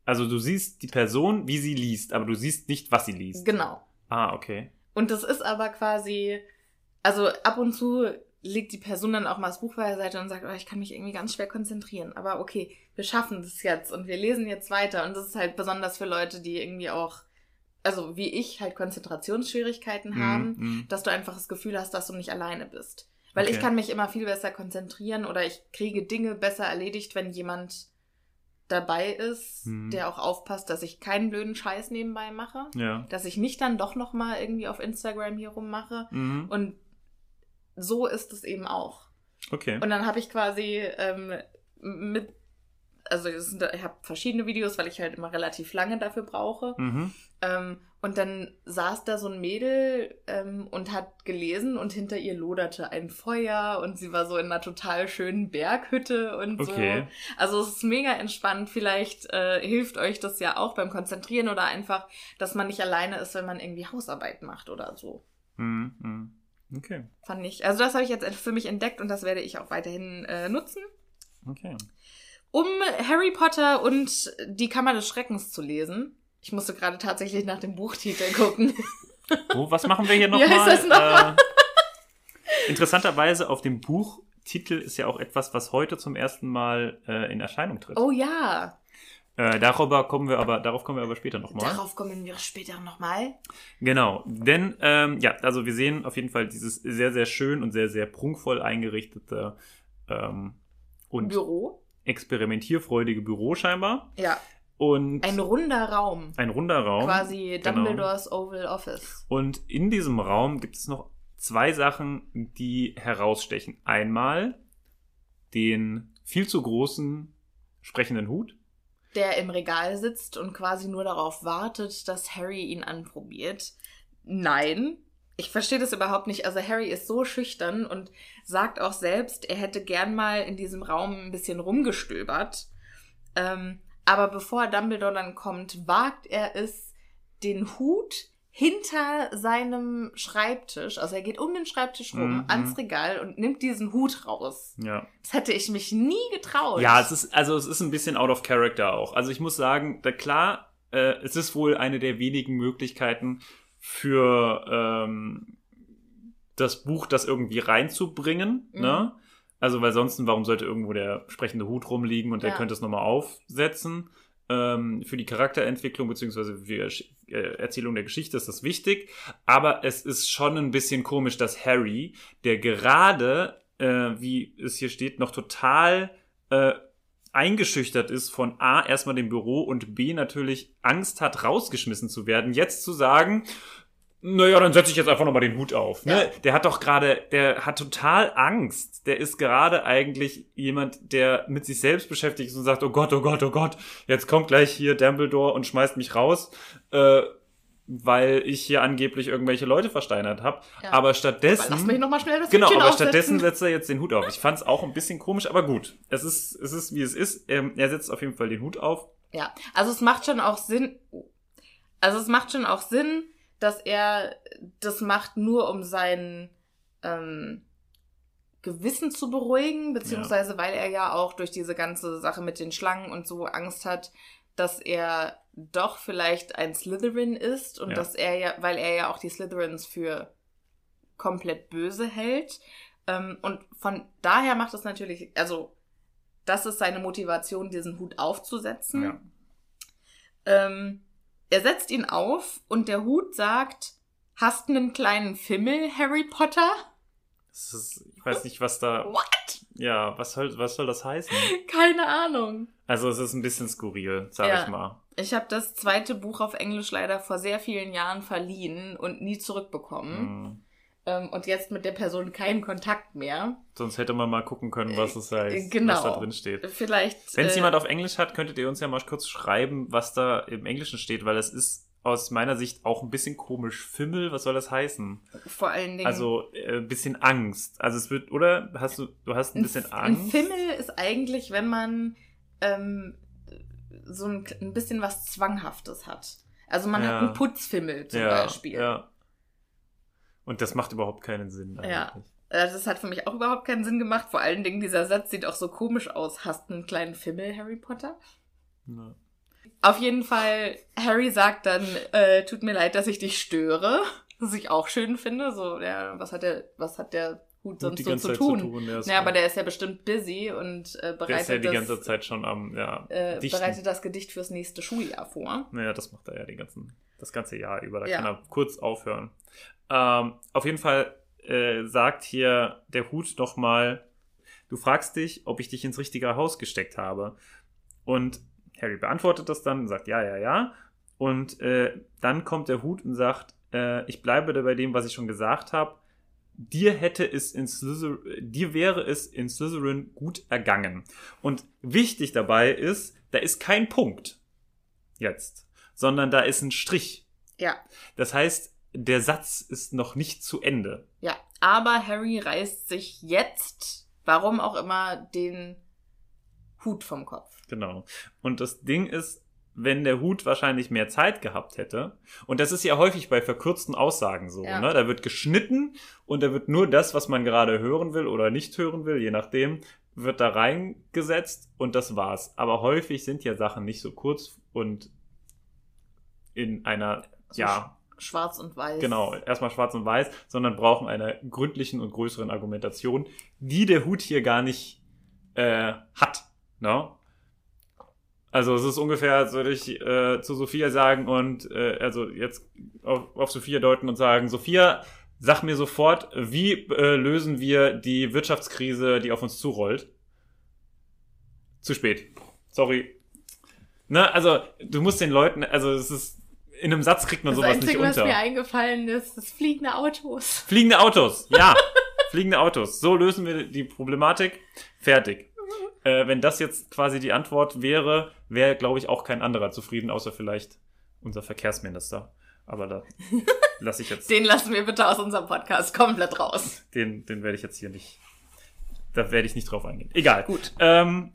also du siehst die Person, wie sie liest, aber du siehst nicht, was sie liest. genau. Ah, okay. Und das ist aber quasi, also ab und zu legt die Person dann auch mal das Buch beiseite und sagt, oh, ich kann mich irgendwie ganz schwer konzentrieren. Aber okay, wir schaffen das jetzt und wir lesen jetzt weiter. Und das ist halt besonders für Leute, die irgendwie auch, also wie ich, halt Konzentrationsschwierigkeiten haben, Mhm, mhm. dass du einfach das Gefühl hast, dass du nicht alleine bist. Weil ich Okay. kann mich immer viel besser konzentrieren oder ich kriege Dinge besser erledigt, wenn jemand dabei ist, Mhm. der auch aufpasst, dass ich keinen blöden Scheiß nebenbei mache. Ja. Dass ich nicht dann doch noch mal irgendwie auf Instagram hier rummache. Mhm. Und so ist es eben auch. Okay. Und dann habe ich quasi ähm, mit, also ich habe verschiedene Videos, weil ich halt immer relativ lange dafür brauche. Mhm. Ähm, und dann saß da so ein Mädel ähm, und hat gelesen und hinter ihr loderte ein Feuer und sie war so in einer total schönen Berghütte und Okay. so. Also es ist mega entspannt. Vielleicht äh, hilft euch das ja auch beim Konzentrieren oder einfach, dass man nicht alleine ist, wenn man irgendwie Hausarbeit macht oder so. Mhm. Mhm. Okay. Fand ich. Also das habe ich jetzt für mich entdeckt und das werde ich auch weiterhin äh, nutzen. Okay. Um Harry Potter und die Kammer des Schreckens zu lesen. Ich musste gerade tatsächlich nach dem Buchtitel gucken. Oh, was machen wir hier nochmal? heißt das nochmal? Äh, interessanterweise auf dem Buchtitel ist ja auch etwas, was heute zum ersten Mal äh, in Erscheinung tritt. Oh ja, Äh, darüber kommen wir aber, darauf kommen wir aber später nochmal. darauf kommen wir später nochmal. Genau, denn ähm, ja, also wir sehen auf jeden Fall dieses sehr, sehr schön und sehr, sehr prunkvoll eingerichtete ähm, und Büro. Experimentierfreudige Büro scheinbar. Ja, Und ein runder Raum. ein runder Raum. Quasi Genau. Dumbledores Oval Office. Und in diesem Raum gibt es noch zwei Sachen, die herausstechen. Einmal den viel zu großen sprechenden Hut. Der im Regal sitzt und quasi nur darauf wartet, dass Harry ihn anprobiert. Nein, ich verstehe das überhaupt nicht. Also Harry ist so schüchtern und sagt auch selbst, er hätte gern mal in diesem Raum ein bisschen rumgestöbert. Ähm, aber bevor Dumbledore dann kommt, wagt er es, den Hut hinter seinem Schreibtisch, also er geht um den Schreibtisch rum, Mhm. ans Regal und nimmt diesen Hut raus. Ja. Das hätte ich mich nie getraut. Ja, es ist, also es ist ein bisschen out of character auch. Also ich muss sagen, da klar, äh, es ist wohl eine der wenigen Möglichkeiten für ähm, das Buch, das irgendwie reinzubringen, Mhm. ne? Also, weil sonst, warum sollte irgendwo der sprechende Hut rumliegen und der Ja. könnte es nochmal aufsetzen? Ähm, für die Charakterentwicklung beziehungsweise für die äh, Erzählung der Geschichte ist das wichtig. Aber es ist schon ein bisschen komisch, dass Harry, der gerade, äh, wie es hier steht, noch total äh, eingeschüchtert ist von A, erstmal dem Büro und B, natürlich Angst hat, rausgeschmissen zu werden, jetzt zu sagen, naja, dann setze ich jetzt einfach nochmal den Hut auf. Ne? Ja. Der hat doch gerade, der hat total Angst. Der ist gerade eigentlich jemand, der mit sich selbst beschäftigt ist und sagt, oh Gott, oh Gott, oh Gott, jetzt kommt gleich hier Dumbledore und schmeißt mich raus, äh, weil ich hier angeblich irgendwelche Leute versteinert habe. Ja. Aber Aber stattdessen... lass mich nochmal schnell das Genau, Hütchen aber aufsetzen. stattdessen setzt er jetzt den Hut auf. Ich fand es auch ein bisschen komisch, aber gut. Es ist, es ist wie es ist. Ähm, er setzt auf jeden Fall den Hut auf. Ja, also es macht schon auch Sinn. Also es macht schon auch Sinn, dass er das macht nur um sein ähm, Gewissen zu beruhigen, beziehungsweise weil er ja auch durch diese ganze Sache mit den Schlangen und so Angst hat, dass er doch vielleicht ein Slytherin ist und Ja. dass er ja, weil er ja auch die Slytherins für komplett böse hält. Ähm, und von daher macht es natürlich, also das ist seine Motivation, diesen Hut aufzusetzen. Ja. Ähm, er setzt ihn auf und der Hut sagt, hast einen kleinen Fimmel, Harry Potter? Das ist, ich weiß nicht, was da. What? Ja, was soll, was soll das heißen? Keine Ahnung. Also, es ist ein bisschen skurril, sag Ja. ich mal. Ich habe das zweite Buch auf Englisch leider vor sehr vielen Jahren verliehen und nie zurückbekommen. Hm. Ähm, und jetzt mit der Person keinen Kontakt mehr. Sonst hätte man mal gucken können, was es heißt, genau. was da drin steht. Vielleicht. Wenn es äh, jemand auf Englisch hat, könntet ihr uns ja mal kurz schreiben, was da im Englischen steht, weil es ist aus meiner Sicht auch ein bisschen komisch. Fimmel, was soll das heißen? vor allen Dingen. Also äh, ein bisschen Angst. Also es wird, oder? Hast du, du hast ein bisschen Ein Angst? Fimmel ist eigentlich, wenn man ähm, so ein, ein bisschen was Zwanghaftes hat. Also man Ja. hat einen Putzfimmel zum ja, Beispiel. Ja. Und das macht überhaupt keinen Sinn. Ja. eigentlich. Äh, Das hat für mich auch überhaupt keinen Sinn gemacht. Vor allen Dingen, dieser Satz sieht auch so komisch aus. Hast einen kleinen Fimmel, Harry Potter? Ja. Auf jeden Fall, Harry sagt dann, äh, tut mir leid, dass ich dich störe. Was ich auch schön finde. So, ja, was hat der, was hat der Hut sonst so zu Zeit tun? zu tun, ja, ja, aber der ist ja bestimmt busy und äh, bereitet, Der ist ja die das, ganze Zeit schon am, ja, äh, dichten. bereitet das Gedicht fürs nächste Schuljahr vor. Naja, das macht er ja den ganzen, das ganze Jahr über. Da Ja. kann er kurz aufhören. Ähm, auf jeden Fall äh, sagt hier der Hut doch mal, du fragst dich, ob ich dich ins richtige Haus gesteckt habe. Und Harry beantwortet das dann und sagt, ja, ja, ja. Und äh, dann kommt der Hut und sagt, äh, ich bleibe da bei dem, was ich schon gesagt habe. Dir hätte es in Slytherin, dir wäre es in Slytherin gut ergangen. Und wichtig dabei ist, da ist kein Punkt jetzt, sondern da ist ein Strich. Ja. Das heißt, der Satz ist noch nicht zu Ende. Ja. Aber Harry reißt sich jetzt, warum auch immer, den Hut vom Kopf. Genau. Und das Ding ist, wenn der Hut wahrscheinlich mehr Zeit gehabt hätte, und das ist ja häufig bei verkürzten Aussagen so, Ja. ne? Da wird geschnitten und da wird nur das, was man gerade hören will oder nicht hören will, je nachdem, wird da reingesetzt und das war's. Aber häufig sind ja Sachen nicht so kurz und in einer, So ja, Schwarz und weiß. Genau, erstmal schwarz und weiß, sondern brauchen einer gründlichen und größeren Argumentation, die der Hut hier gar nicht äh, hat. Ne? Also es ist ungefähr, als würde ich äh, zu Sophia sagen und äh, also jetzt auf, auf Sophia deuten und sagen, Sophia, sag mir sofort, wie äh, lösen wir die Wirtschaftskrise, die auf uns zurollt? Zu spät. Sorry. Ne, also du musst den Leuten, also es ist in einem Satz kriegt man Das sowas Einzige, nicht was unter. mir eingefallen ist, ist fliegende Autos. Fliegende Autos, ja. Fliegende Autos. So lösen wir die Problematik. Fertig. Äh, wenn das jetzt quasi die Antwort wäre, wäre, glaube ich, auch kein anderer zufrieden, außer vielleicht unser Verkehrsminister. Aber da lasse ich jetzt, Den lassen wir bitte aus unserem Podcast komplett raus. den, den werde ich jetzt hier nicht, da werde ich nicht drauf eingehen. Egal. Gut. Ähm,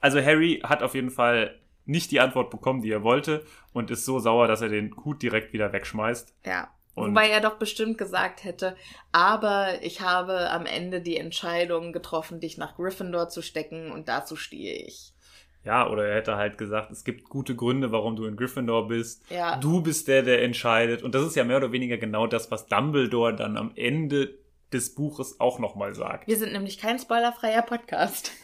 also Harry hat auf jeden Fall nicht die Antwort bekommen, die er wollte und ist so sauer, dass er den Hut direkt wieder wegschmeißt. Ja. Und- Wobei er doch bestimmt gesagt hätte, aber ich habe am Ende die Entscheidung getroffen, dich nach Gryffindor zu stecken und dazu stehe ich. Ja, oder er hätte halt gesagt, es gibt gute Gründe, warum du in Gryffindor bist. Ja. Du bist der, der entscheidet. Und das ist ja mehr oder weniger genau das, was Dumbledore dann am Ende des Buches auch nochmal sagt. Wir sind nämlich kein spoilerfreier Podcast.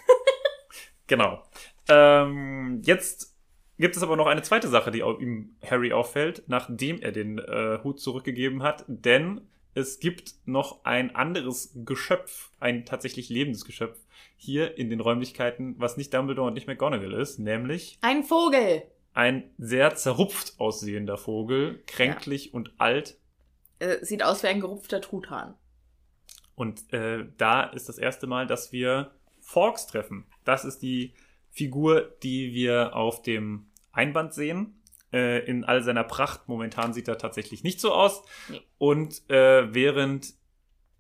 Genau. Ähm, jetzt gibt es aber noch eine zweite Sache, die ihm Harry auffällt, nachdem er den äh, Hut zurückgegeben hat. Denn es gibt noch ein anderes Geschöpf, ein tatsächlich lebendes Geschöpf, hier in den Räumlichkeiten, was nicht Dumbledore und nicht McGonagall ist, nämlich Ein Vogel. ein sehr zerrupft aussehender Vogel, kränklich und alt. Äh, sieht aus wie ein gerupfter Truthahn. Und äh, da ist das erste Mal, dass wir Forks treffen. Das ist die Figur, die wir auf dem Einband sehen. Äh, in all seiner Pracht. Momentan sieht er tatsächlich nicht so aus. Nee. Und äh, während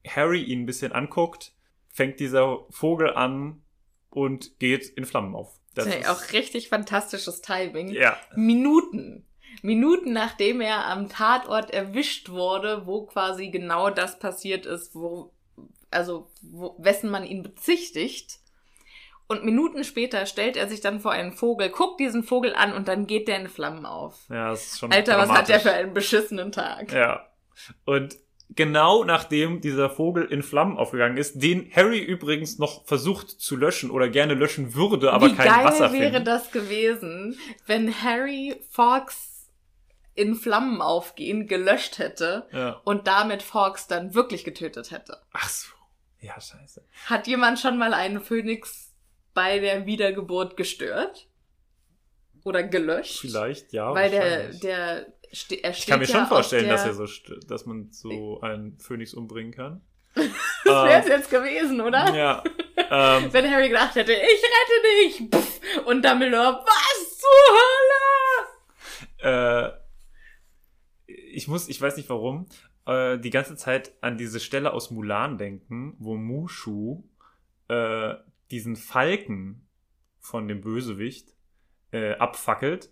Harry ihn ein bisschen anguckt, fängt dieser Vogel an und geht in Flammen auf. Das ist ja auch richtig fantastisches Timing. ja, Minuten. Minuten nachdem er am Tatort erwischt wurde, wo quasi genau das passiert ist, wo, also, wo, wessen man ihn bezichtigt. Und Minuten später stellt er sich dann vor einen Vogel, guckt diesen Vogel an und dann geht der in Flammen auf. ja, das ist schon Alter, was hat der für einen beschissenen Tag? Ja. Und genau nachdem dieser Vogel in Flammen aufgegangen ist, den Harry übrigens noch versucht zu löschen oder gerne löschen würde, aber Wie kein geil Wasser wäre das gewesen, wenn Harry Fox in Flammen aufgehen gelöscht hätte Ja. und damit Fox dann wirklich getötet hätte. Ach so. Ja, scheiße. Hat jemand schon mal einen Phönix bei der Wiedergeburt gestört? Oder gelöscht? Vielleicht, ja. Weil der, der, ste- er ich kann mir ja schon vorstellen, dass er so, dass man so einen Phönix umbringen kann. Das wäre es Ähm, jetzt gewesen, oder? Ja. ähm, Wenn Harry gedacht hätte, ich rette dich! Pff, und Dumbledore, was zur Hölle? äh, ich muss, ich weiß nicht warum, äh, die ganze Zeit an diese Stelle aus Mulan denken, wo Mushu äh, diesen Falken von dem Bösewicht äh, abfackelt.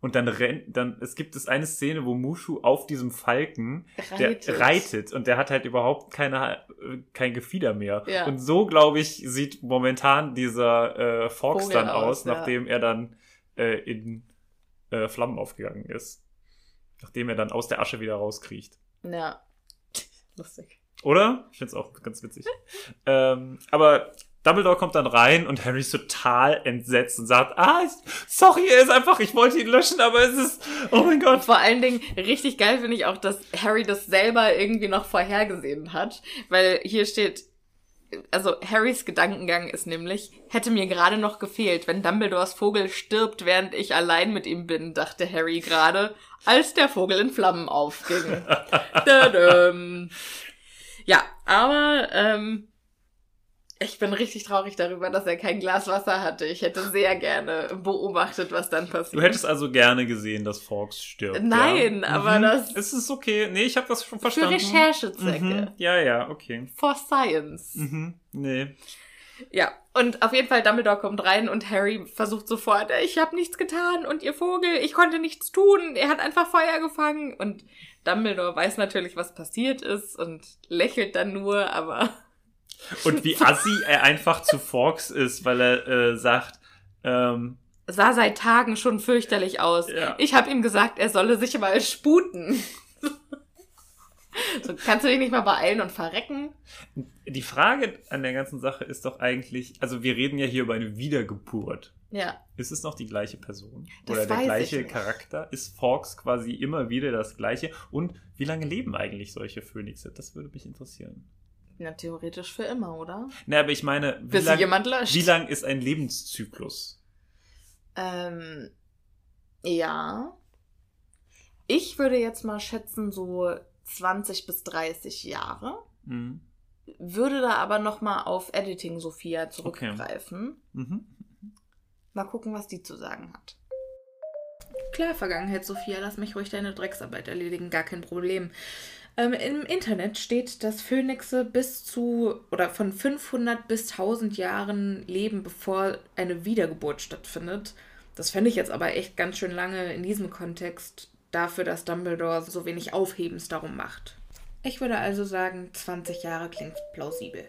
Und dann rennt, dann, es gibt es eine Szene, wo Mushu auf diesem Falken Reitet. der reitet und der hat halt überhaupt keine, äh, kein Gefieder mehr. Ja. Und so, glaube ich, sieht momentan dieser äh, Fox Vogel dann aus, aus, ja. nachdem er dann äh, in äh, Flammen aufgegangen ist. Nachdem er dann aus der Asche wieder rauskriecht. Ja. Lustig. Oder? Ich find's auch ganz witzig. ähm, aber Dumbledore kommt dann rein und Harry ist total entsetzt und sagt, ah, sorry, er ist einfach, ich wollte ihn löschen, aber es ist, oh mein Gott. Vor allen Dingen, richtig geil finde ich auch, dass Harry das selber irgendwie noch vorhergesehen hat, weil hier steht, also Harrys Gedankengang ist nämlich, hätte mir gerade noch gefehlt, wenn Dumbledores Vogel stirbt, während ich allein mit ihm bin, dachte Harry gerade, als der Vogel in Flammen aufging. Ja, aber ähm, ich bin richtig traurig darüber, dass er kein Glas Wasser hatte. Ich hätte sehr gerne beobachtet, was dann passiert. Du hättest also gerne gesehen, dass Fawkes stirbt. Nein, ja? aber mhm. das. Es ist okay. Nee, ich habe das schon Für verstanden. Recherchezwecke. Mhm. Ja, ja, okay. For Science. Mhm. Nee. Ja, und auf jeden Fall Dumbledore kommt rein und Harry versucht sofort, ich habe nichts getan und ihr Vogel, ich konnte nichts tun, er hat einfach Feuer gefangen und Dumbledore weiß natürlich, was passiert ist und lächelt dann nur, aber Und wie assi er einfach zu Fawkes ist, weil er äh, sagt, ähm, sah seit Tagen schon fürchterlich aus. Ja. Ich habe ihm gesagt, er solle sich mal sputen. so, kannst du dich nicht mal beeilen und verrecken? die Frage an der ganzen Sache ist doch eigentlich, also wir reden ja hier über eine Wiedergeburt. Ja. Ist es noch die gleiche Person? Das Oder der gleiche. Charakter? Ist Fawkes quasi immer wieder das gleiche? Und wie lange leben eigentlich solche Phönixe? Das würde mich interessieren. Na, theoretisch für immer, oder? Na, aber ich meine, wie Bis lang, jemand löscht. wie lang ist ein Lebenszyklus? Ähm, ja. Ich würde jetzt mal schätzen, so 20 bis 30 Jahre. Mhm. Würde da aber nochmal auf Editing Sophia zurückgreifen. Mhm. Mal gucken, was die zu sagen hat. Klar, Vergangenheit, Sophia, lass mich ruhig deine Drecksarbeit erledigen, gar kein Problem. Ähm, Im Internet steht, dass Phönixe bis zu oder von 500 bis 1000 Jahren leben, bevor eine Wiedergeburt stattfindet. Das fände ich jetzt aber echt ganz schön lange in diesem Kontext dafür, dass Dumbledore so wenig Aufhebens darum macht. Ich würde also sagen, 20 Jahre klingt plausibel.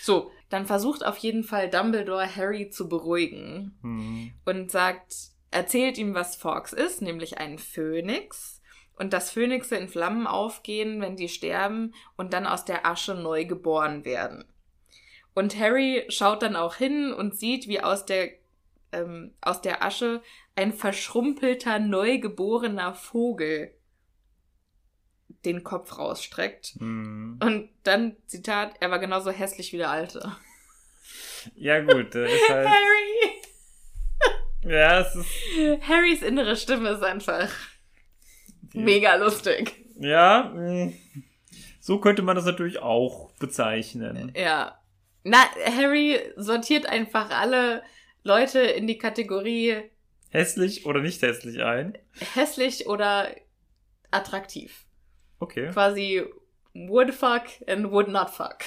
So, dann versucht auf jeden Fall Dumbledore Harry zu beruhigen Mhm. und sagt, erzählt ihm, was Fawkes ist, nämlich ein Phönix. Und dass Phönixe in Flammen aufgehen, wenn die sterben und dann aus der Asche neu geboren werden. Und Harry schaut dann auch hin und sieht, wie aus der, ähm, aus der Asche ein verschrumpelter, neugeborener Vogel den Kopf rausstreckt. Mhm. Und dann, Zitat, er war genauso hässlich wie der Alte. Ja, gut, der ist halt. Harry! ja, es ist. Harrys innere Stimme ist einfach mega lustig. Ja, mh. so könnte man das natürlich auch bezeichnen. Ja. Na, Harry sortiert einfach alle Leute in die Kategorie Hässlich oder nicht hässlich ein? hässlich oder attraktiv. Okay. Quasi would fuck and would not fuck.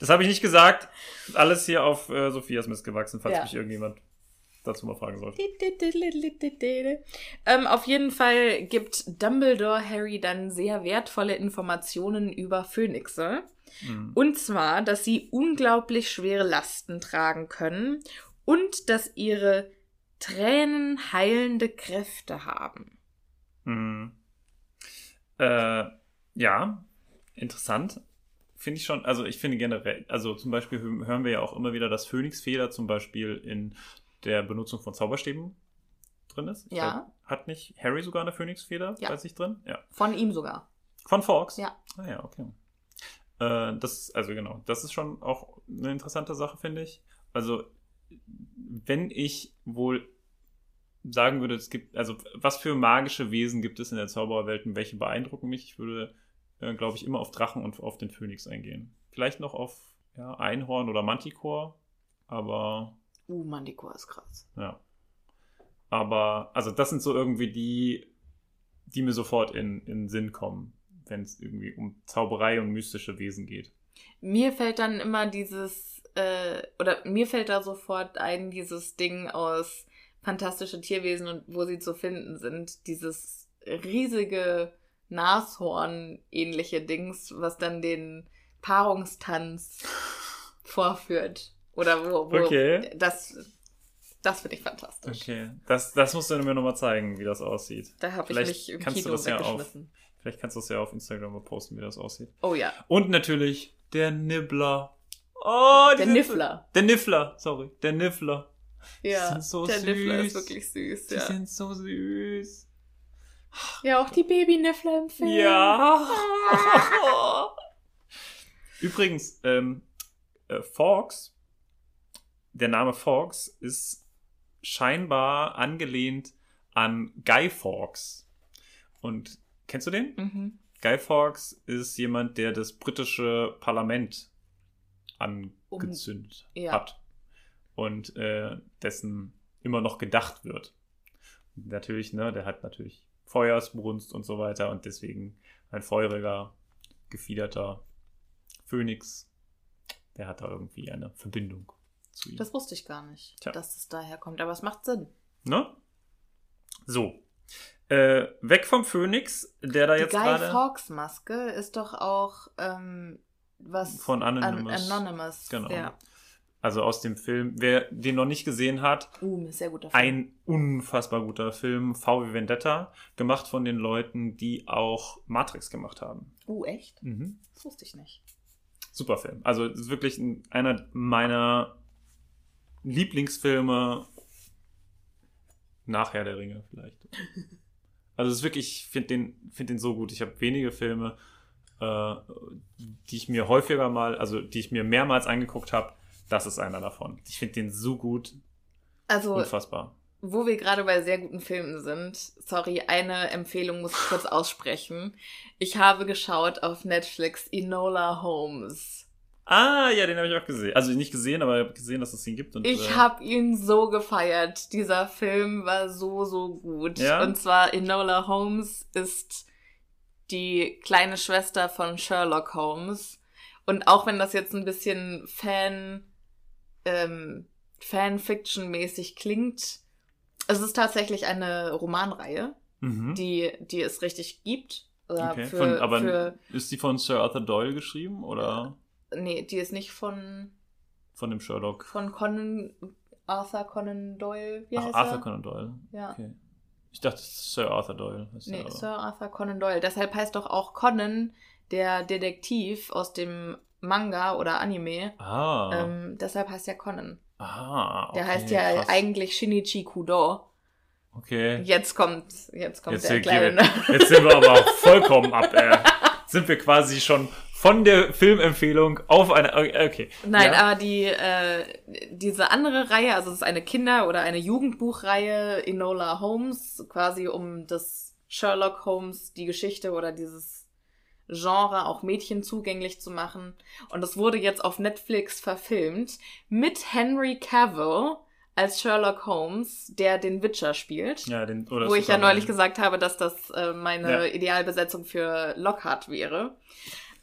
Das habe ich nicht gesagt. Alles hier auf äh, Sophias Mist gewachsen, falls Ja. mich irgendjemand dazu mal fragen soll. ähm, auf jeden Fall gibt Dumbledore Harry dann sehr wertvolle Informationen über Phönixe. Mhm. Und zwar, dass sie unglaublich schwere Lasten tragen können und dass ihre Tränen heilende Kräfte haben. Mhm. Äh, ja, interessant. Finde ich schon, also ich finde generell, also zum Beispiel hö- hören wir ja auch immer wieder, dass Phönixfeder zum Beispiel in der Benutzung von Zauberstäben drin ist. Ich Ja. glaub, hat nicht Harry sogar eine Phönixfeder Ja. bei sich drin? Ja. Von ihm sogar. Von Fox? Ja. Ah ja, okay. Äh, das, also genau, das ist schon auch eine interessante Sache, finde ich. Also, wenn ich wohl sagen würde, es gibt, also was für magische Wesen gibt es in der Zaubererwelt und welche beeindrucken mich, ich würde, äh, glaube ich, immer auf Drachen und auf den Phönix eingehen. Vielleicht noch auf ja, Einhorn oder Manticore, aber Uh, Manticore ist krass. ja. Aber, also das sind so irgendwie die, die mir sofort in, in den Sinn kommen, wenn es irgendwie um Zauberei und mystische Wesen geht. Mir fällt dann immer dieses, äh, oder mir fällt da sofort ein, dieses Ding aus Fantastische Tierwesen und wo sie zu finden sind. Dieses riesige Nashorn-ähnliche Dings, was dann den Paarungstanz vorführt. Oder wo, wo Okay. das, das finde ich fantastisch. Okay, das, das musst du mir nochmal zeigen, wie das aussieht. Da habe ich Vielleicht mich im kannst Kino du das ja auf, weggeschmissen. Vielleicht kannst du es ja auf Instagram mal posten, wie das aussieht. Oh ja. Und natürlich der Nibbler. Oh, Der Niffler. Der Niffler, sorry. Der Niffler. Ja, sind so der Niffler ist süß. wirklich süß, Die ja. sind so süß. Ja, auch die Baby-Niffler im Film. Ja. Übrigens, ähm, äh, Fawkes, der Name Fawkes ist scheinbar angelehnt an Guy Fawkes. Und kennst du den? Mhm. Guy Fawkes ist jemand, der das britische Parlament angezündet Um- ja. hat und äh, dessen immer noch gedacht wird. Und natürlich, ne, der hat natürlich Feuersbrunst und so weiter und deswegen ein feuriger, gefiederter Phönix, der hat da irgendwie eine Verbindung zu ihm. Das wusste ich gar nicht, Tja. dass es daher kommt, aber es macht Sinn. ne? So. Äh, weg vom Phönix, der da Die jetzt Guy gerade Fawkes Maske ist doch auch ähm, was Von Anonymous. An Anonymous. Genau. Ja. Also aus dem Film. Wer den noch nicht gesehen hat, Uh, ein sehr guter Film. ein unfassbar guter Film, V wie Vendetta, gemacht von den Leuten, die auch Matrix gemacht haben. Uh, echt? Mhm. Das wusste ich nicht. Super Film. Also es ist wirklich ein, einer meiner Lieblingsfilme nach Herr der Ringe vielleicht. Also es ist wirklich, ich finde den, find den so gut. Ich habe wenige Filme, äh, die ich mir häufiger mal, also die ich mir mehrmals angeguckt habe. Das ist einer davon. Ich finde den so gut, Also, unfassbar. wo wir gerade bei sehr guten Filmen sind, sorry, eine Empfehlung muss ich kurz aussprechen. Ich habe geschaut auf Netflix Enola Holmes. Ah, ja, den habe ich auch gesehen. Also nicht gesehen, aber ich habe gesehen, dass es ihn gibt. Und, Ich äh, habe ihn so gefeiert. Dieser Film war so, so gut. Ja? Und zwar Enola Holmes ist die kleine Schwester von Sherlock Holmes. Und auch wenn das jetzt ein bisschen Fan, ähm, Fanfiction-mäßig klingt, es ist tatsächlich eine Romanreihe, mhm. die, die es richtig gibt. Okay. für, von, aber für, ist die von Sir Arthur Doyle geschrieben oder nee, die ist nicht von, von dem Sherlock? von Conan, Arthur Conan Doyle, wie Ach, heißt Arthur er? Conan Doyle. Ja. Okay. Ich dachte, Sir Arthur Doyle. heißt Nee. Sir Arthur Conan Doyle. Deshalb heißt doch auch Conan der Detektiv aus dem Manga oder Anime. Ah. Ähm, deshalb heißt er Conan. ah. Okay, Der heißt ja krass. eigentlich Shinichi Kudo. Okay. Jetzt kommt, jetzt kommt Jetzt, der kleine. jetzt sind wir aber auch vollkommen ab. Äh, sind wir quasi schon von der Filmempfehlung auf eine. Okay. Nein, ja. aber die, äh, diese andere Reihe, also es ist eine Kinder- oder eine Jugendbuchreihe, Enola Holmes, quasi um das Sherlock Holmes, die Geschichte oder dieses Genre auch Mädchen zugänglich zu machen. Und das wurde jetzt auf Netflix verfilmt mit Henry Cavill als Sherlock Holmes, der den Witcher spielt. Ja, den, oder wo ich ja neulich gesagt habe, dass das äh, meine Ja. Idealbesetzung für Lockhart wäre.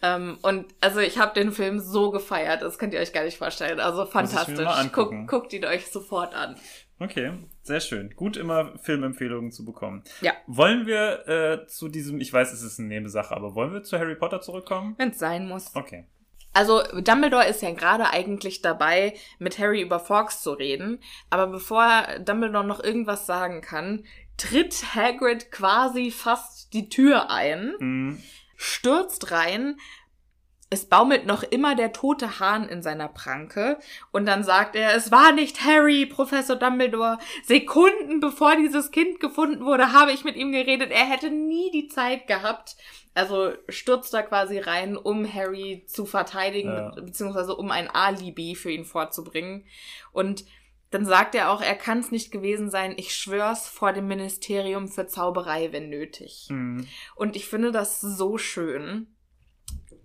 Ähm, und also ich habe den Film so gefeiert, das könnt ihr euch gar nicht vorstellen. Also fantastisch. angucken. Guckt, ihn euch sofort an. Okay, sehr schön. Gut, immer Filmempfehlungen zu bekommen. Ja. Wollen wir äh, zu diesem, ich weiß, es ist eine Nebensache, aber wollen wir zu Harry Potter zurückkommen? Wenn es sein muss. Okay. Also Dumbledore ist ja gerade eigentlich dabei, mit Harry über Fawkes zu reden. Aber bevor Dumbledore noch irgendwas sagen kann, tritt Hagrid quasi fast die Tür ein. Mhm. Stürzt rein. Es baumelt noch immer der tote Hahn in seiner Pranke. Und dann sagt er, es war nicht Harry, Professor Dumbledore. Sekunden bevor dieses Kind gefunden wurde, habe ich mit ihm geredet. Er hätte nie die Zeit gehabt. Also stürzt da quasi rein, um Harry zu verteidigen, Ja. be- beziehungsweise um ein Alibi für ihn vorzubringen. Und dann sagt er auch, er kann es nicht gewesen sein. Ich schwör's vor dem Ministerium für Zauberei, wenn nötig. Mhm. Und ich finde das so schön.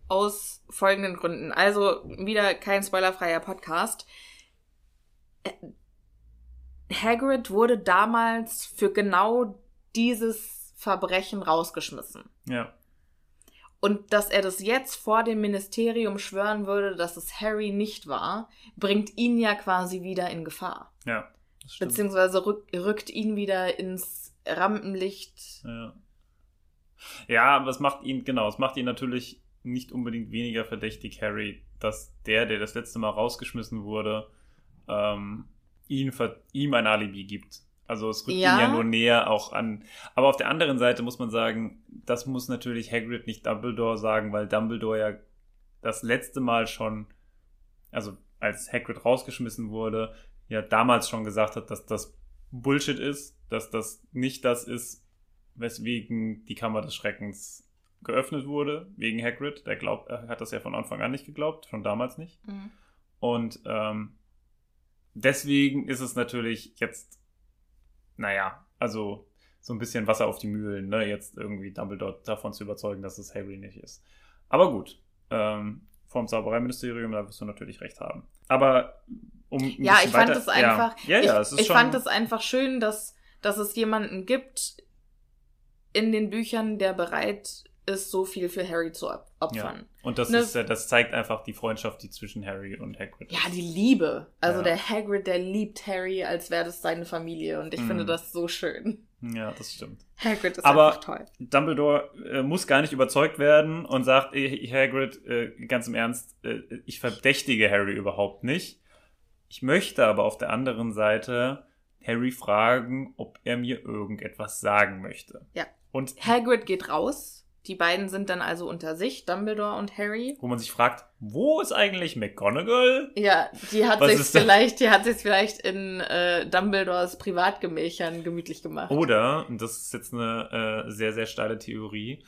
Aus folgenden Gründen. Also, wieder kein spoilerfreier Podcast. Äh, Hagrid wurde damals für genau dieses Verbrechen rausgeschmissen. Ja. Und dass er das jetzt vor dem Ministerium schwören würde, dass es Harry nicht war, bringt ihn ja quasi wieder in Gefahr. Ja. Beziehungsweise rück, rückt ihn wieder ins Rampenlicht. Ja. Ja, aber es macht ihn, genau, es macht ihn natürlich nicht unbedingt weniger verdächtig, Harry, dass der, der das letzte Mal rausgeschmissen wurde, ähm, ihn, ihm ein Alibi gibt. Also es rückt Ja. ihn ja nur näher auch an. Aber auf der anderen Seite muss man sagen, das muss natürlich Hagrid nicht Dumbledore sagen, weil Dumbledore ja das letzte Mal schon, also als Hagrid rausgeschmissen wurde, ja damals schon gesagt hat, dass das Bullshit ist, dass das nicht das ist, weswegen die Kammer des Schreckens geöffnet wurde, wegen Hagrid. Der glaubt, er hat das ja von Anfang an nicht geglaubt, schon damals nicht. Mhm. Und ähm, deswegen ist es natürlich jetzt, naja, also so ein bisschen Wasser auf die Mühlen, ne? jetzt irgendwie Dumbledore davon zu überzeugen, dass es Harry nicht ist. Aber gut, ähm, vom Zaubereiministerium, da wirst du natürlich recht haben. Aber um ein Ja, ich fand es einfach, ja, ja, ja, ich, es ist ich schon, fand es einfach schön, dass, dass es jemanden gibt in den Büchern, der bereit ist, so viel für Harry zu op- ja. opfern. Und das Ne- ist ja, das zeigt einfach die Freundschaft, die zwischen Harry und Hagrid Ja, ist. die Liebe. Also Ja. der Hagrid, der liebt Harry, als wäre das seine Familie. Und ich Mhm. finde das so schön. Ja, das stimmt. Hagrid ist Aber- einfach toll. Dumbledore äh, muss gar nicht überzeugt werden und sagt, "Ey, Hagrid, äh, ganz im Ernst, äh, ich verdächtige Harry überhaupt nicht. Ich möchte aber auf der anderen Seite Harry fragen, ob er mir irgendetwas sagen möchte. Ja. Und Hagrid geht raus. Die beiden sind dann also unter sich, Dumbledore und Harry. wo man sich fragt, wo ist eigentlich McGonagall? Ja, die hat sich vielleicht, die hat sich vielleicht in äh, Dumbledores Privatgemächern gemütlich gemacht. Oder, und das ist jetzt eine äh, sehr, sehr steile Theorie,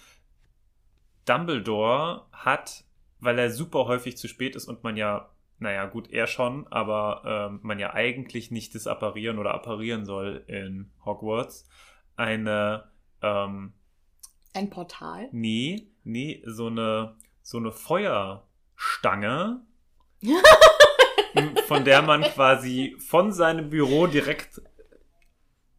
Dumbledore hat, weil er super häufig zu spät ist und man ja, naja, gut, er schon, aber ähm, man ja eigentlich nicht disapparieren oder apparieren soll in Hogwarts, eine, ähm, Ein Portal. nee, nee, so eine, so eine Feuerstange, von der man quasi von seinem Büro direkt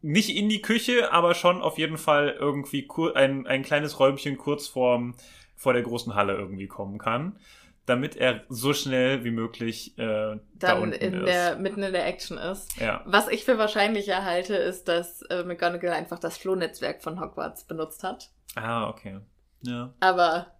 nicht in die Küche, aber schon auf jeden Fall irgendwie ein, ein kleines Räumchen kurz vorm, vor der großen Halle irgendwie kommen kann, damit er so schnell wie möglich äh, da Dann unten in ist. der, mitten in der Action ist. ja. Was ich für wahrscheinlicher halte, ist, dass äh, McGonagall einfach das Flohnetzwerk von Hogwarts benutzt hat. Ah, okay. Ja. Aber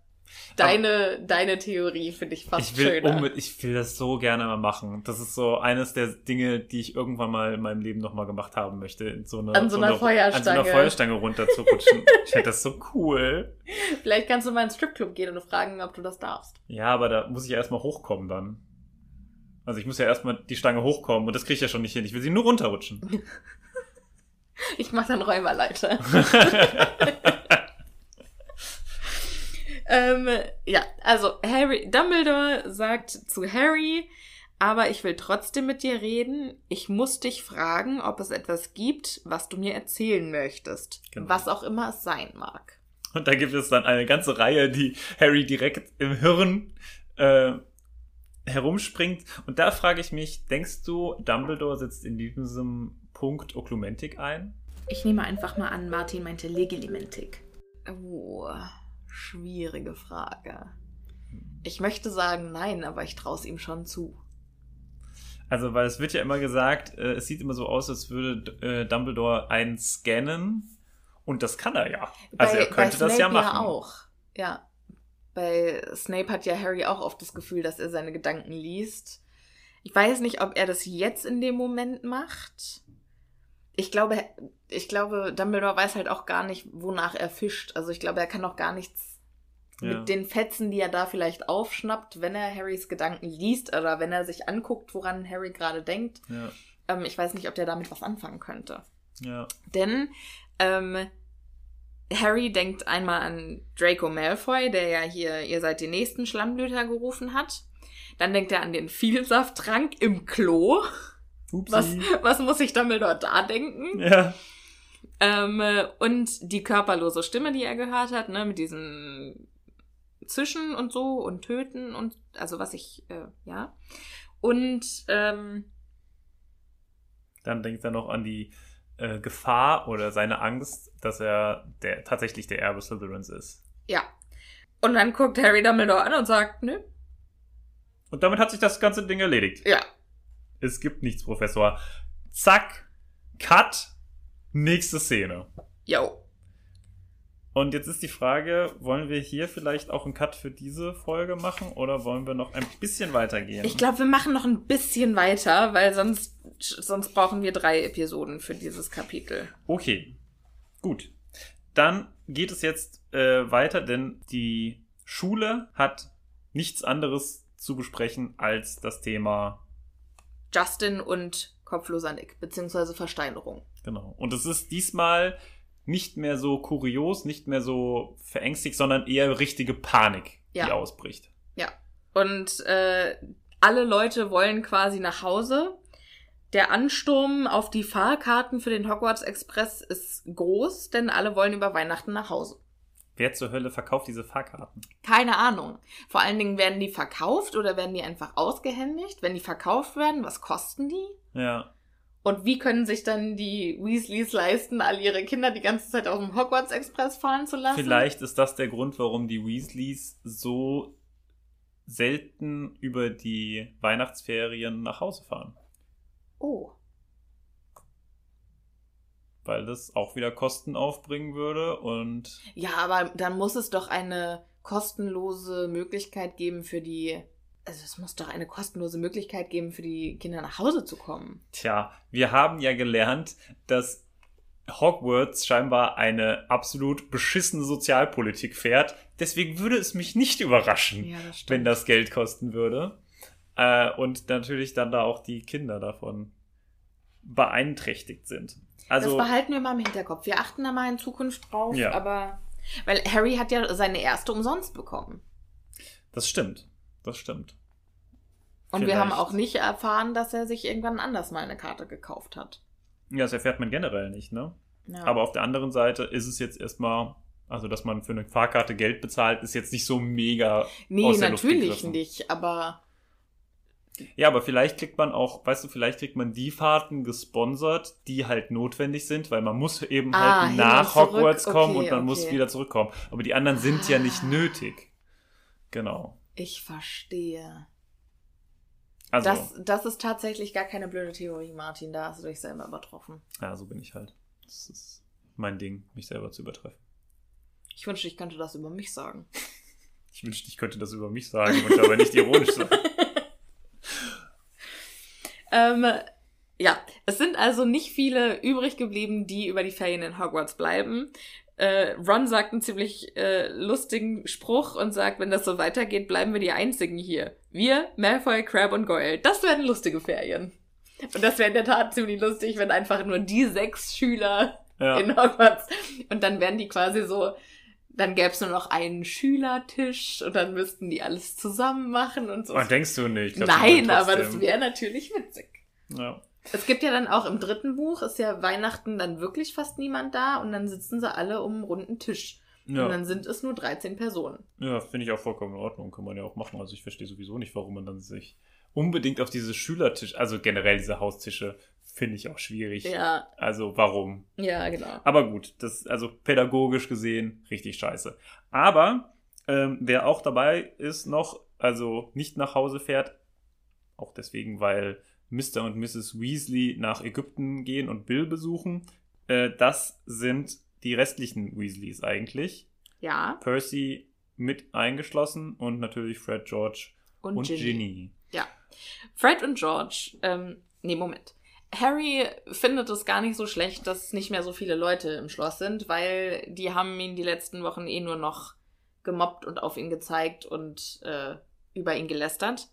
deine, deine Theorie finde ich fast Ich will, schöner. ich will das so gerne mal machen. Das ist so eines der Dinge, die ich irgendwann mal in meinem Leben nochmal gemacht haben möchte. In so eine, An so einer eine, An so Feuerstange. einer Feuerstange runterzurutschen. ich hätte das so cool. Vielleicht kannst du mal ins Stripclub gehen und fragen, ob du das darfst. Ja, aber da muss ich ja erstmal hochkommen dann. Also ich muss ja erstmal die Stange hochkommen und das kriege ich ja schon nicht hin. Ich will sie nur runterrutschen. Ich mach dann Räumerleiter. ähm, ja, also Harry, Dumbledore sagt zu Harry, aber ich will trotzdem mit dir reden. Ich muss dich fragen, ob es etwas gibt, was du mir erzählen möchtest. Genau. Was auch immer es sein mag. Und da gibt es dann eine ganze Reihe, die Harry direkt im Hirn äh, herumspringt. Und da frage ich mich, denkst du, Dumbledore setzt in diesem Punkt Oklumentik ein? Ich nehme einfach mal an, Martin meinte Legilimentik. Oh, schwierige Frage. Ich möchte sagen nein, aber ich traue es ihm schon zu. Also, weil es wird ja immer gesagt, äh, es sieht immer so aus, als würde äh, Dumbledore einen scannen. Und das kann er ja. Also er könnte bei das ja machen. Ja, auch. Ja. Bei Snape hat ja Harry auch oft das Gefühl, dass er seine Gedanken liest. Ich weiß nicht, ob er das jetzt in dem Moment macht. Ich glaube, ich glaube, Dumbledore weiß halt auch gar nicht, wonach er fischt. Also ich glaube, er kann auch gar nichts Ja. mit den Fetzen, die er da vielleicht aufschnappt, wenn er Harrys Gedanken liest oder wenn er sich anguckt, woran Harry gerade denkt. Ja, Ähm, ich weiß nicht, ob der damit was anfangen könnte. ja. Denn ähm, Harry denkt einmal an Draco Malfoy, der ja hier, ihr seid die nächsten Schlammblüter gerufen hat. Dann denkt er an den Vielsafttrank im Klo. Upsi. Was, was muss ich Dumbledore da denken? Ja. Ähm, äh, und die körperlose Stimme, die er gehört hat, ne, mit diesem Zischen und so und Töten und also was ich, äh, ja. Und ähm, Dann denkt er noch an die äh, Gefahr oder seine Angst, dass er der, tatsächlich der Erbe Slytherins ist. ja. Und dann guckt Harry Dumbledore an und sagt, nö, Und damit hat sich das ganze Ding erledigt. ja, Es gibt nichts, Professor. Zack, Cut, nächste Szene. yo. Und jetzt ist die Frage, wollen wir hier vielleicht auch einen Cut für diese Folge machen oder wollen wir noch ein bisschen weitergehen? Ich glaube, wir machen noch ein bisschen weiter, weil sonst, sonst brauchen wir drei Episoden für dieses Kapitel. Okay, gut. Dann geht es jetzt äh, weiter, denn die Schule hat nichts anderes zu besprechen als das Thema. Justin und kopfloser Nick, beziehungsweise Versteinerung. Genau. Und es ist diesmal nicht mehr so kurios, nicht mehr so verängstigt, sondern eher richtige Panik, Ja. die ausbricht. Ja. Und äh, alle Leute wollen quasi nach Hause. Der Ansturm auf die Fahrkarten für den Hogwarts Express ist groß, denn alle wollen über Weihnachten nach Hause. Wer zur Hölle verkauft diese Fahrkarten? Keine Ahnung. Vor allen Dingen werden die verkauft oder werden die einfach ausgehändigt? Wenn die verkauft werden, was kosten die? Ja. Und wie können sich dann die Weasleys leisten, all ihre Kinder die ganze Zeit auf dem Hogwarts Express fahren zu lassen? Vielleicht ist das der Grund, warum die Weasleys so selten über die Weihnachtsferien nach Hause fahren. Oh. Weil das auch wieder Kosten aufbringen würde und Ja, aber dann muss es doch eine kostenlose Möglichkeit geben für die. Also es muss doch eine kostenlose Möglichkeit geben, für die Kinder nach Hause zu kommen. Tja, wir haben ja gelernt, dass Hogwarts scheinbar eine absolut beschissene Sozialpolitik fährt. Deswegen würde es mich nicht überraschen, Ja, das wenn das Geld kosten würde. Äh, und natürlich dann da auch die Kinder davon beeinträchtigt sind. Also, das behalten wir mal im Hinterkopf. Wir achten da mal in Zukunft drauf, Ja. aber. Weil Harry hat ja seine erste umsonst bekommen. das stimmt. Das stimmt. Und wir haben Vielleicht. auch nicht erfahren, dass er sich irgendwann anders mal eine Karte gekauft hat. Ja, das erfährt man generell nicht, ne? Ja. Aber auf der anderen Seite ist es jetzt erstmal, also dass man für eine Fahrkarte Geld bezahlt, ist jetzt nicht so mega nee, aus der Luft natürlich gegriffen. nicht, aber Ja, aber vielleicht kriegt man auch, weißt du, vielleicht kriegt man die Fahrten gesponsert, die halt notwendig sind, weil man muss eben Ah, halt nach. Hogwarts kommen Okay, und man muss okay. wieder zurückkommen. Aber die anderen sind ja nicht nötig. Genau. ich verstehe. Also, Das, das ist tatsächlich gar keine blöde Theorie, Martin. Da hast du dich selber übertroffen. ja, so bin ich halt. Das ist mein Ding, mich selber zu übertreffen. Ich wünschte, ich könnte das über mich sagen. Ich wünschte, ich könnte das über mich sagen und aber nicht ironisch sein. Ähm, ja, es sind also nicht viele übrig geblieben, die über die Ferien in Hogwarts bleiben. Äh, Ron sagt einen ziemlich äh, lustigen Spruch und sagt, wenn das so weitergeht, bleiben wir die Einzigen hier. Wir, Malfoy, Crab und Goyle. Das werden lustige Ferien. Und das wäre in der Tat ziemlich lustig, wenn einfach nur die sechs Schüler Ja. in Hogwarts und dann wären die quasi so, dann gäbe es nur noch einen Schülertisch und dann müssten die alles zusammen machen und so. Oh, denkst du nicht? Ich glaub, Nein, aber das wäre natürlich witzig. Ja. Es gibt ja dann auch im dritten Buch, ist ja Weihnachten dann wirklich fast niemand da und dann sitzen sie alle um einen runden Tisch. Und Ja, dann sind es nur 13 Personen. ja finde ich auch vollkommen in Ordnung. Kann man ja auch machen. Also ich verstehe sowieso nicht, warum man dann sich unbedingt auf diese Schülertisch, also generell diese Haustische, finde ich auch schwierig. Ja, Also warum? ja, genau. Aber gut, das also pädagogisch gesehen richtig scheiße. Aber ähm, wer auch dabei ist noch, also nicht nach Hause fährt, auch deswegen, weil Mr. und Mrs. Weasley nach Ägypten gehen und Bill besuchen, äh, das sind die restlichen Weasleys eigentlich. Ja, Percy mit eingeschlossen und natürlich Fred, George und, und, Ginny. Ginny. Ja. Fred und George, ähm, nee, Moment. Harry findet es gar nicht so schlecht, dass nicht mehr so viele Leute im Schloss sind, weil die haben ihn die letzten Wochen eh nur noch gemobbt und auf ihn gezeigt und äh, über ihn gelästert.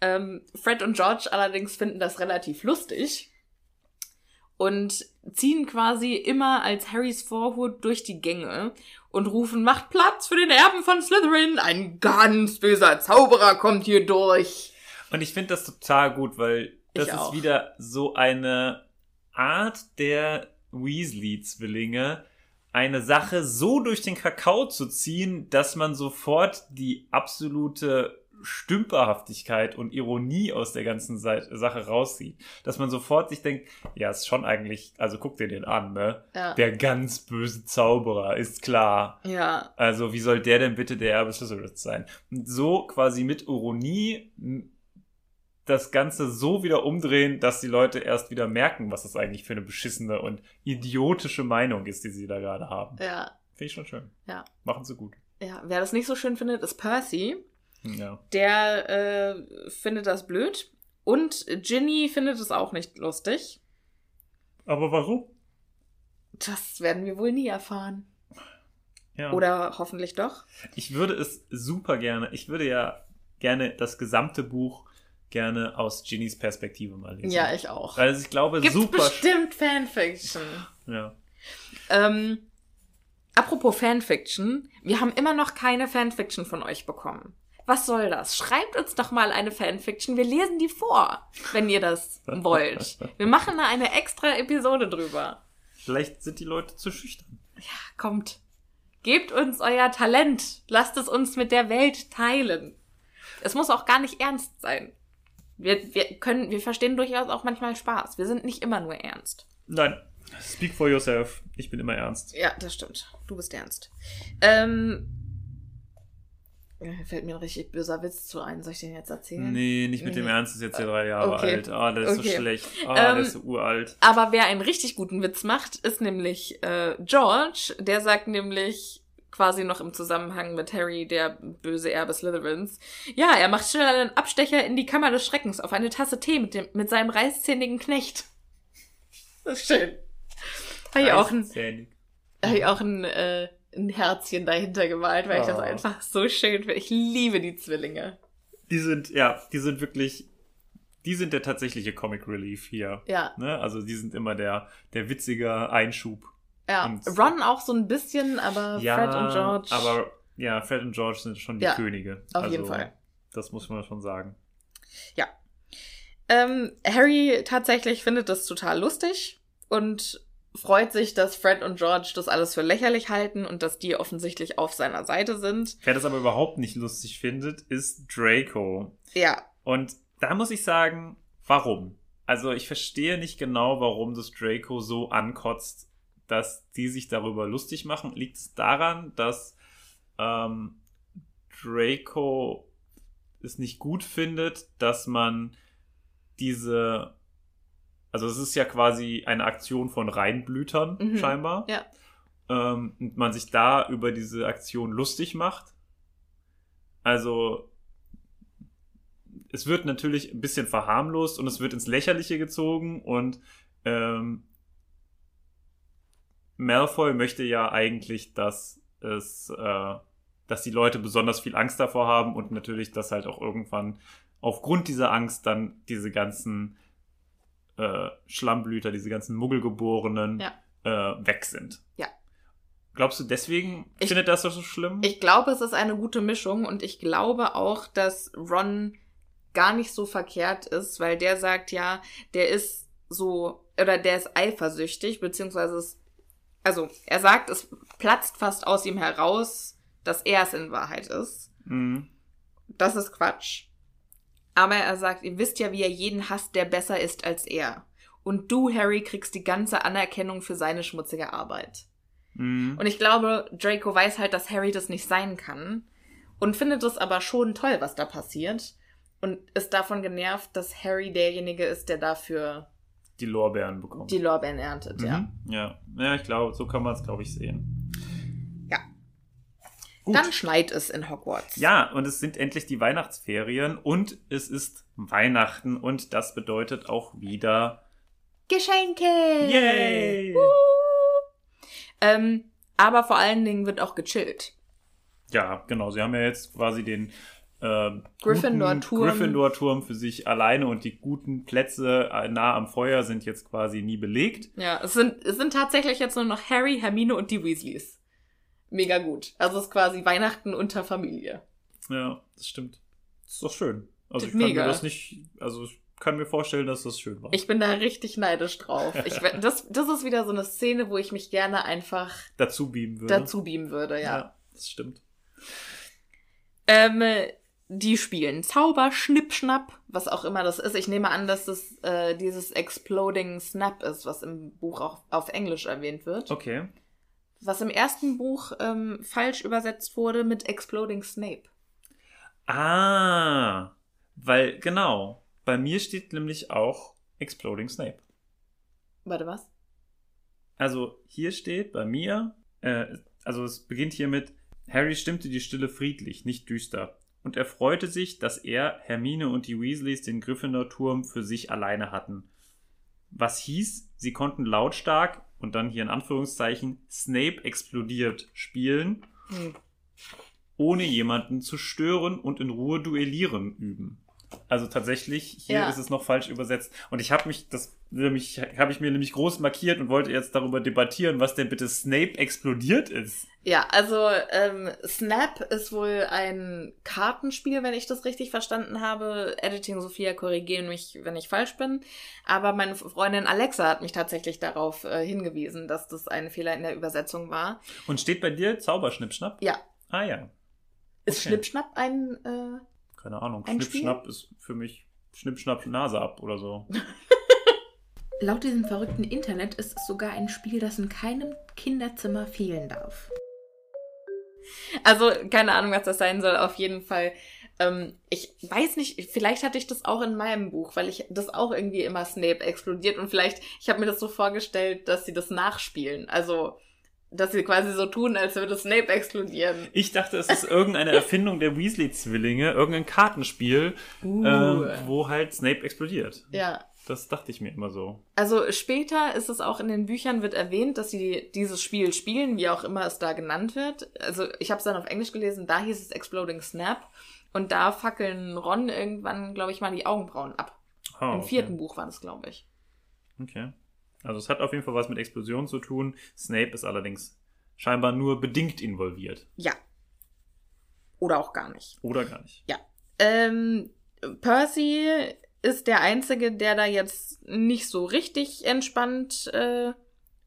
Ähm, Fred und George allerdings finden das relativ lustig und ziehen quasi immer als Harrys Vorhut durch die Gänge und rufen, macht Platz für den Erben von Slytherin, ein ganz böser Zauberer kommt hier durch. Und ich finde das total gut, weil das ist wieder so eine Art der Weasley-Zwillinge, eine Sache so durch den Kakao zu ziehen, dass man sofort die absolute Stümperhaftigkeit und Ironie aus der ganzen Sache rauszieht. Dass man sofort sich denkt, ja, ist schon eigentlich, also guck dir den an, ne? Ja. Der ganz böse Zauberer, ist klar. Ja, Also, wie soll der denn bitte der Erbe Slytherins sein? Und so quasi mit Ironie das Ganze so wieder umdrehen, dass die Leute erst wieder merken, was das eigentlich für eine beschissene und idiotische Meinung ist, die sie da gerade haben. ja. Finde ich schon schön. Ja. Machen sie gut. Ja, wer das nicht so schön findet, ist Percy. Ja. Der äh, findet das blöd. Und Ginny findet es auch nicht lustig. Aber warum? Das werden wir wohl nie erfahren. Ja. Oder hoffentlich doch. Ich würde es super gerne, ich würde ja gerne das gesamte Buch gerne aus Ginnys Perspektive mal lesen. Ja, ich auch. Weil ich glaube, Gibt's super. bestimmt Fanfiction. Ja. Ähm, apropos Fanfiction, wir haben immer noch keine Fanfiction von euch bekommen. Was soll das? Schreibt uns doch mal eine Fanfiction. Wir lesen die vor, wenn ihr das wollt. Wir machen da eine extra Episode drüber. Vielleicht sind die Leute zu schüchtern. Kommt. Gebt uns euer Talent. Lasst es uns mit der Welt teilen. Es muss auch gar nicht ernst sein. Wir, wir können, wir verstehen durchaus auch manchmal Spaß. Wir sind nicht immer nur ernst. Nein. Speak for yourself. Ich bin immer ernst. Ja, das stimmt. Du bist ernst. Ähm, äh, fällt mir ein richtig böser Witz zu ein. Soll ich den jetzt erzählen? Nee, nicht mit dem Nee. Ernst, ist jetzt ja drei Jahre Okay. alt. Ah, der ist Okay. so schlecht. Ah, Ähm, der ist so uralt. Aber wer einen richtig guten Witz macht, ist nämlich äh, George. Der sagt nämlich quasi noch im Zusammenhang mit Harry, der böse Erbe Slytherins. Ja, er macht schnell einen Abstecher in die Kammer des Schreckens auf eine Tasse Tee mit, dem, mit seinem reißzähnigen Knecht. Das ist schön. Habe ich auch ein, Reißzähnig. hab ich auch ein, äh, ein Herzchen dahinter gemalt, weil ich das Oh. einfach so schön finde. Ich liebe die Zwillinge. Die sind, ja, die sind wirklich, die sind der tatsächliche Comic Relief hier. Ja. Ne? Also die sind immer der, der witzige Einschub. Ja, Und- Ron auch so ein bisschen, aber Ja, Fred und George. aber ja, Fred und George sind schon die Ja, Könige. auf also, jeden Fall. Das muss man schon sagen. Ja. Ähm, Harry tatsächlich findet das total lustig und freut sich, dass Fred und George das alles für lächerlich halten und dass die offensichtlich auf seiner Seite sind. Wer das aber überhaupt nicht lustig findet, ist Draco. Ja, Und da muss ich sagen, warum? Also ich verstehe nicht genau, warum das Draco so ankotzt, dass die sich darüber lustig machen. Liegt es daran, dass ähm, Draco es nicht gut findet, dass man diese, also es ist ja quasi eine Aktion von Reinblütern Mhm. scheinbar, ja. ähm, und man sich da über diese Aktion lustig macht. Also es wird natürlich ein bisschen verharmlost und es wird ins Lächerliche gezogen und ähm, Malfoy möchte ja eigentlich, dass es, äh, dass die Leute besonders viel Angst davor haben und natürlich, dass halt auch irgendwann aufgrund dieser Angst dann diese ganzen äh, Schlammblüter, diese ganzen Muggelgeborenen Ja. äh, weg sind. Ja. Glaubst du deswegen Ich- findet das so schlimm? Ich glaube, es ist eine gute Mischung und ich glaube auch, dass Ron gar nicht so verkehrt ist, weil der sagt ja, der ist so, oder der ist eifersüchtig, beziehungsweise es, also er sagt, es platzt fast aus ihm heraus, dass er es in Wahrheit ist. Mhm. Das ist Quatsch. Aber er sagt, ihr wisst ja, wie er jeden hasst, der besser ist als er. Und du, Harry, kriegst die ganze Anerkennung für seine schmutzige Arbeit. Mhm. Und ich glaube, Draco weiß halt, dass Harry das nicht sein kann und findet es aber schon toll, was da passiert und ist davon genervt, dass Harry derjenige ist, der dafür Die Lorbeeren bekommen. die Lorbeeren erntet, ja. Mhm. ja. Ja, ich glaube, so kann man es, glaube ich, sehen. Gut. Dann schneit es in Hogwarts. Ja, und es sind endlich die Weihnachtsferien und es ist Weihnachten und das bedeutet auch wieder Geschenke! Yay! Ähm, aber vor allen Dingen wird auch gechillt. Ja, genau. Sie haben ja jetzt quasi den äh, Gryffindor-Turm. Gryffindor-Turm für sich alleine und die guten Plätze äh, nah am Feuer sind jetzt quasi nie belegt. Ja, es sind, es sind tatsächlich jetzt nur noch Harry, Hermine und die Weasleys. Mega gut. Also es ist quasi Weihnachten unter Familie. Ja, das stimmt. Das ist doch schön. Also ich kann mega. mir das nicht, also ich kann mir vorstellen, dass das schön war. Ich bin da richtig neidisch drauf. Ich, das, das ist wieder so eine Szene, wo ich mich gerne einfach dazu beamen würde. dazu beamen würde, ja. das stimmt. Ähm, die spielen Zauber, Schnippschnapp, was auch immer das ist. Ich nehme an, dass das äh, dieses Exploding Snap ist, was im Buch auch auf Englisch erwähnt wird. Okay. Was im ersten Buch ähm, falsch übersetzt wurde mit Exploding Snape. Ah, weil, genau. Bei mir steht nämlich auch Exploding Snape. Warte, was? Also hier steht bei mir, äh, also es beginnt hiermit, Harry stimmte die Stille friedlich, nicht düster. Und er freute sich, dass er, Hermine und die Weasleys den Gryffindor-Turm für sich alleine hatten. Was hieß, sie konnten lautstark, und dann hier in Anführungszeichen, Snape explodiert spielen, ohne jemanden zu stören und in Ruhe duellieren üben. Also tatsächlich, hier Ja. ist es noch falsch übersetzt. Und ich habe mich, das nämlich, habe ich mir nämlich groß markiert und wollte jetzt darüber debattieren, was denn bitte Snape explodiert ist. Ja, also ähm, Snap ist wohl ein Kartenspiel, wenn ich das richtig verstanden habe. Editing Sophia korrigieren mich, wenn ich falsch bin. Aber meine Freundin Alexa hat mich tatsächlich darauf äh, hingewiesen, dass das ein Fehler in der Übersetzung war. Und steht bei dir Zauberschnippschnapp? Ja, Ah ja, ist Okay. Schnippschnapp ein äh, keine Ahnung. Schnippschnapp ist für mich Schnippschnapp Nase ab oder so. Laut diesem verrückten Internet ist es sogar ein Spiel, das in keinem Kinderzimmer fehlen darf. Also, keine Ahnung, was das sein soll. Auf jeden Fall. Ähm, ich weiß nicht, vielleicht hatte ich das auch in meinem Buch, weil ich das auch irgendwie immer Snape explodiert und vielleicht, ich habe mir das so vorgestellt, dass sie das nachspielen. Also, dass sie quasi so tun, als würde Snape explodieren. Ich dachte, es ist irgendeine Erfindung der Weasley-Zwillinge, irgendein Kartenspiel, Uh. ähm, wo halt Snape explodiert. Ja. Das dachte ich mir immer so. Also später ist es auch in den Büchern wird erwähnt, dass sie dieses Spiel spielen, wie auch immer es da genannt wird. Also ich habe es dann auf Englisch gelesen, da hieß es Exploding Snap und da fackeln Ron irgendwann, glaube ich, mal die Augenbrauen ab. Ah, Im okay. vierten Buch war das, glaube ich. Okay. Also es hat auf jeden Fall was mit Explosion zu tun. Snape ist allerdings scheinbar nur bedingt involviert. Ja. Oder auch gar nicht. Oder gar nicht. Ja. Ähm, Percy ist der Einzige, der da jetzt nicht so richtig entspannt äh,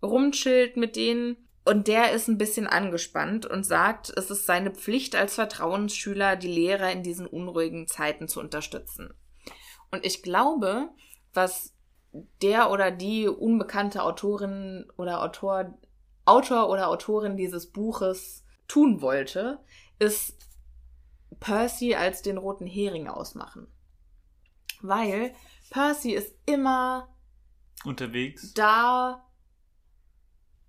rumchillt mit denen. Und der ist ein bisschen angespannt und sagt, es ist seine Pflicht als Vertrauensschüler, die Lehrer in diesen unruhigen Zeiten zu unterstützen. Und ich glaube, was der oder die unbekannte Autorin oder Autor, Autor oder Autorin dieses Buches tun wollte, ist Percy als den roten Hering ausmachen. Weil Percy ist immer Unterwegs. da,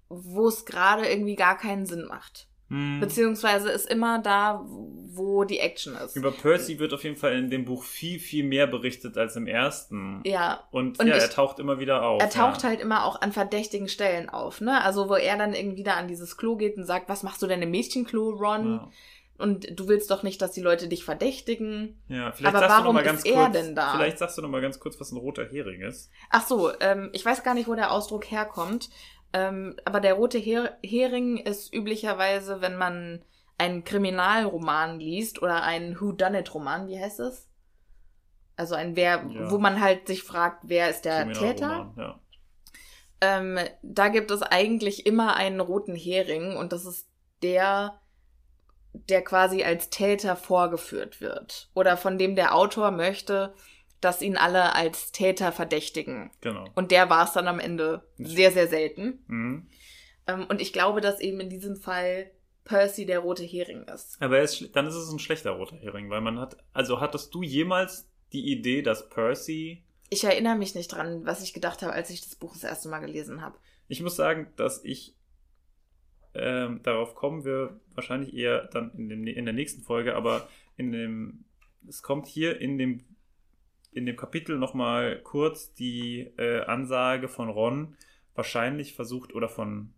wo es gerade irgendwie gar keinen Sinn macht. Hm. Beziehungsweise ist immer da, wo die Action ist. Über Percy wird auf jeden Fall in dem Buch viel, viel mehr berichtet als im ersten. Ja. Und, Und ja, ich- er taucht immer wieder auf. Er taucht ja. halt immer auch an verdächtigen Stellen auf, ne? Also wo er dann irgendwie da an dieses Klo geht und sagt, was machst du denn im Mädchenklo, Ron? Ja. Und du willst doch nicht, dass die Leute dich verdächtigen. Ja, vielleicht Aber sagst du noch warum mal ganz ist er kurz, denn da? Vielleicht sagst du noch mal ganz kurz, was ein roter Hering ist. Ach so, ähm, ich weiß gar nicht, wo der Ausdruck herkommt. Ähm, aber der rote Her Hering ist üblicherweise, wenn man einen Kriminalroman liest oder einen Whodunit-Roman, wie heißt es? Also ein Wer, Ja. wo man halt sich fragt, wer ist der Täter? Ja. Ähm, da gibt es eigentlich immer einen roten Hering und das ist der, der quasi als Täter vorgeführt wird. Oder von dem der Autor möchte, dass ihn alle als Täter verdächtigen. Genau. Und der war es dann am Ende sehr, sehr selten. Mhm. Ähm, und ich glaube, dass eben in diesem Fall Percy der rote Hering ist. Aber er ist, dann ist es ein schlechter roter Hering, weil man hat, also hattest du jemals die Idee, dass Percy, Ich erinnere mich nicht dran, was ich gedacht habe, als ich das Buch das erste Mal gelesen habe. ich muss sagen, dass ich, ähm, darauf kommen wir wahrscheinlich eher dann in, dem, in der nächsten Folge, aber in dem, es kommt hier in dem, in dem Kapitel nochmal kurz die äh, Ansage von Ron, wahrscheinlich versucht, oder von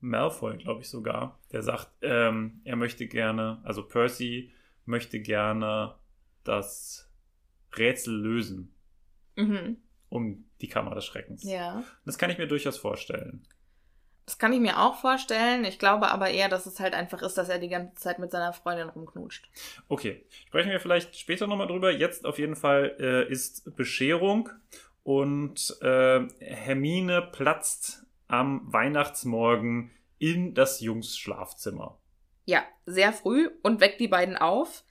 Malfoy, glaube ich sogar, der sagt, ähm, er möchte gerne, also Percy möchte gerne das Rätsel lösen, Mhm. um die Kammer des Schreckens. Ja. Das kann ich mir durchaus vorstellen. Das kann ich mir auch vorstellen. Ich glaube aber eher, dass es halt einfach ist, dass er die ganze Zeit mit seiner Freundin rumknutscht. Okay, sprechen wir vielleicht später nochmal drüber. Jetzt auf jeden Fall äh, ist Bescherung und äh, Hermine platzt am Weihnachtsmorgen in das Jungs Schlafzimmer. Ja, sehr früh und weckt die beiden auf.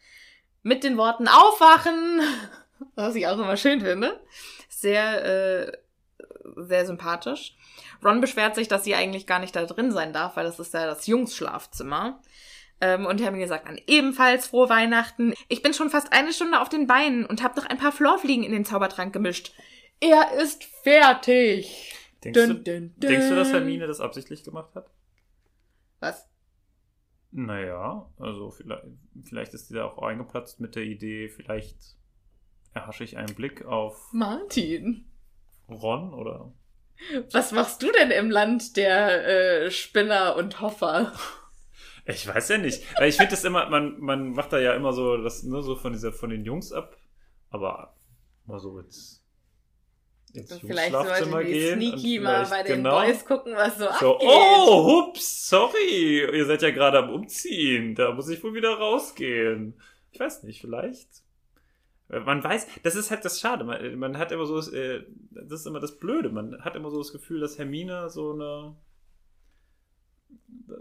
Mit den Worten Aufwachen! Was ich auch immer schön finde. Sehr, äh, sehr sympathisch. Ron beschwert sich, dass sie eigentlich gar nicht da drin sein darf, weil das ist ja das Jungs-Schlafzimmer. Ähm, und Hermine sagt dann ebenfalls frohe Weihnachten. Ich bin schon fast eine Stunde auf den Beinen und habe noch ein paar Florfliegen in den Zaubertrank gemischt. Er ist fertig. Denkst, Dun, du, dun, dun. denkst du, dass Hermine das absichtlich gemacht hat? Was? Naja, also vielleicht, vielleicht ist die da auch eingeplatzt mit der Idee, vielleicht erhasche ich einen Blick auf Martin, Ron oder. Was machst du denn im Land der äh, Spinner und Hoffer? Ich weiß ja nicht. Ich finde das immer, man, man macht da ja immer so das, ne, so von dieser, von den Jungs ab. Aber mal so jetzt. ins Vielleicht sollte die gehen sneaky mal bei den genau. Boys gucken, was so, So, abgeht. oh, hups, sorry, ihr seid ja gerade am Umziehen, da muss ich wohl wieder rausgehen. Ich weiß nicht, vielleicht. Äh, Man weiß, das ist halt das Schade, man, man hat immer so, das, äh, das ist immer das Blöde, man hat immer so das Gefühl, dass Hermine so eine,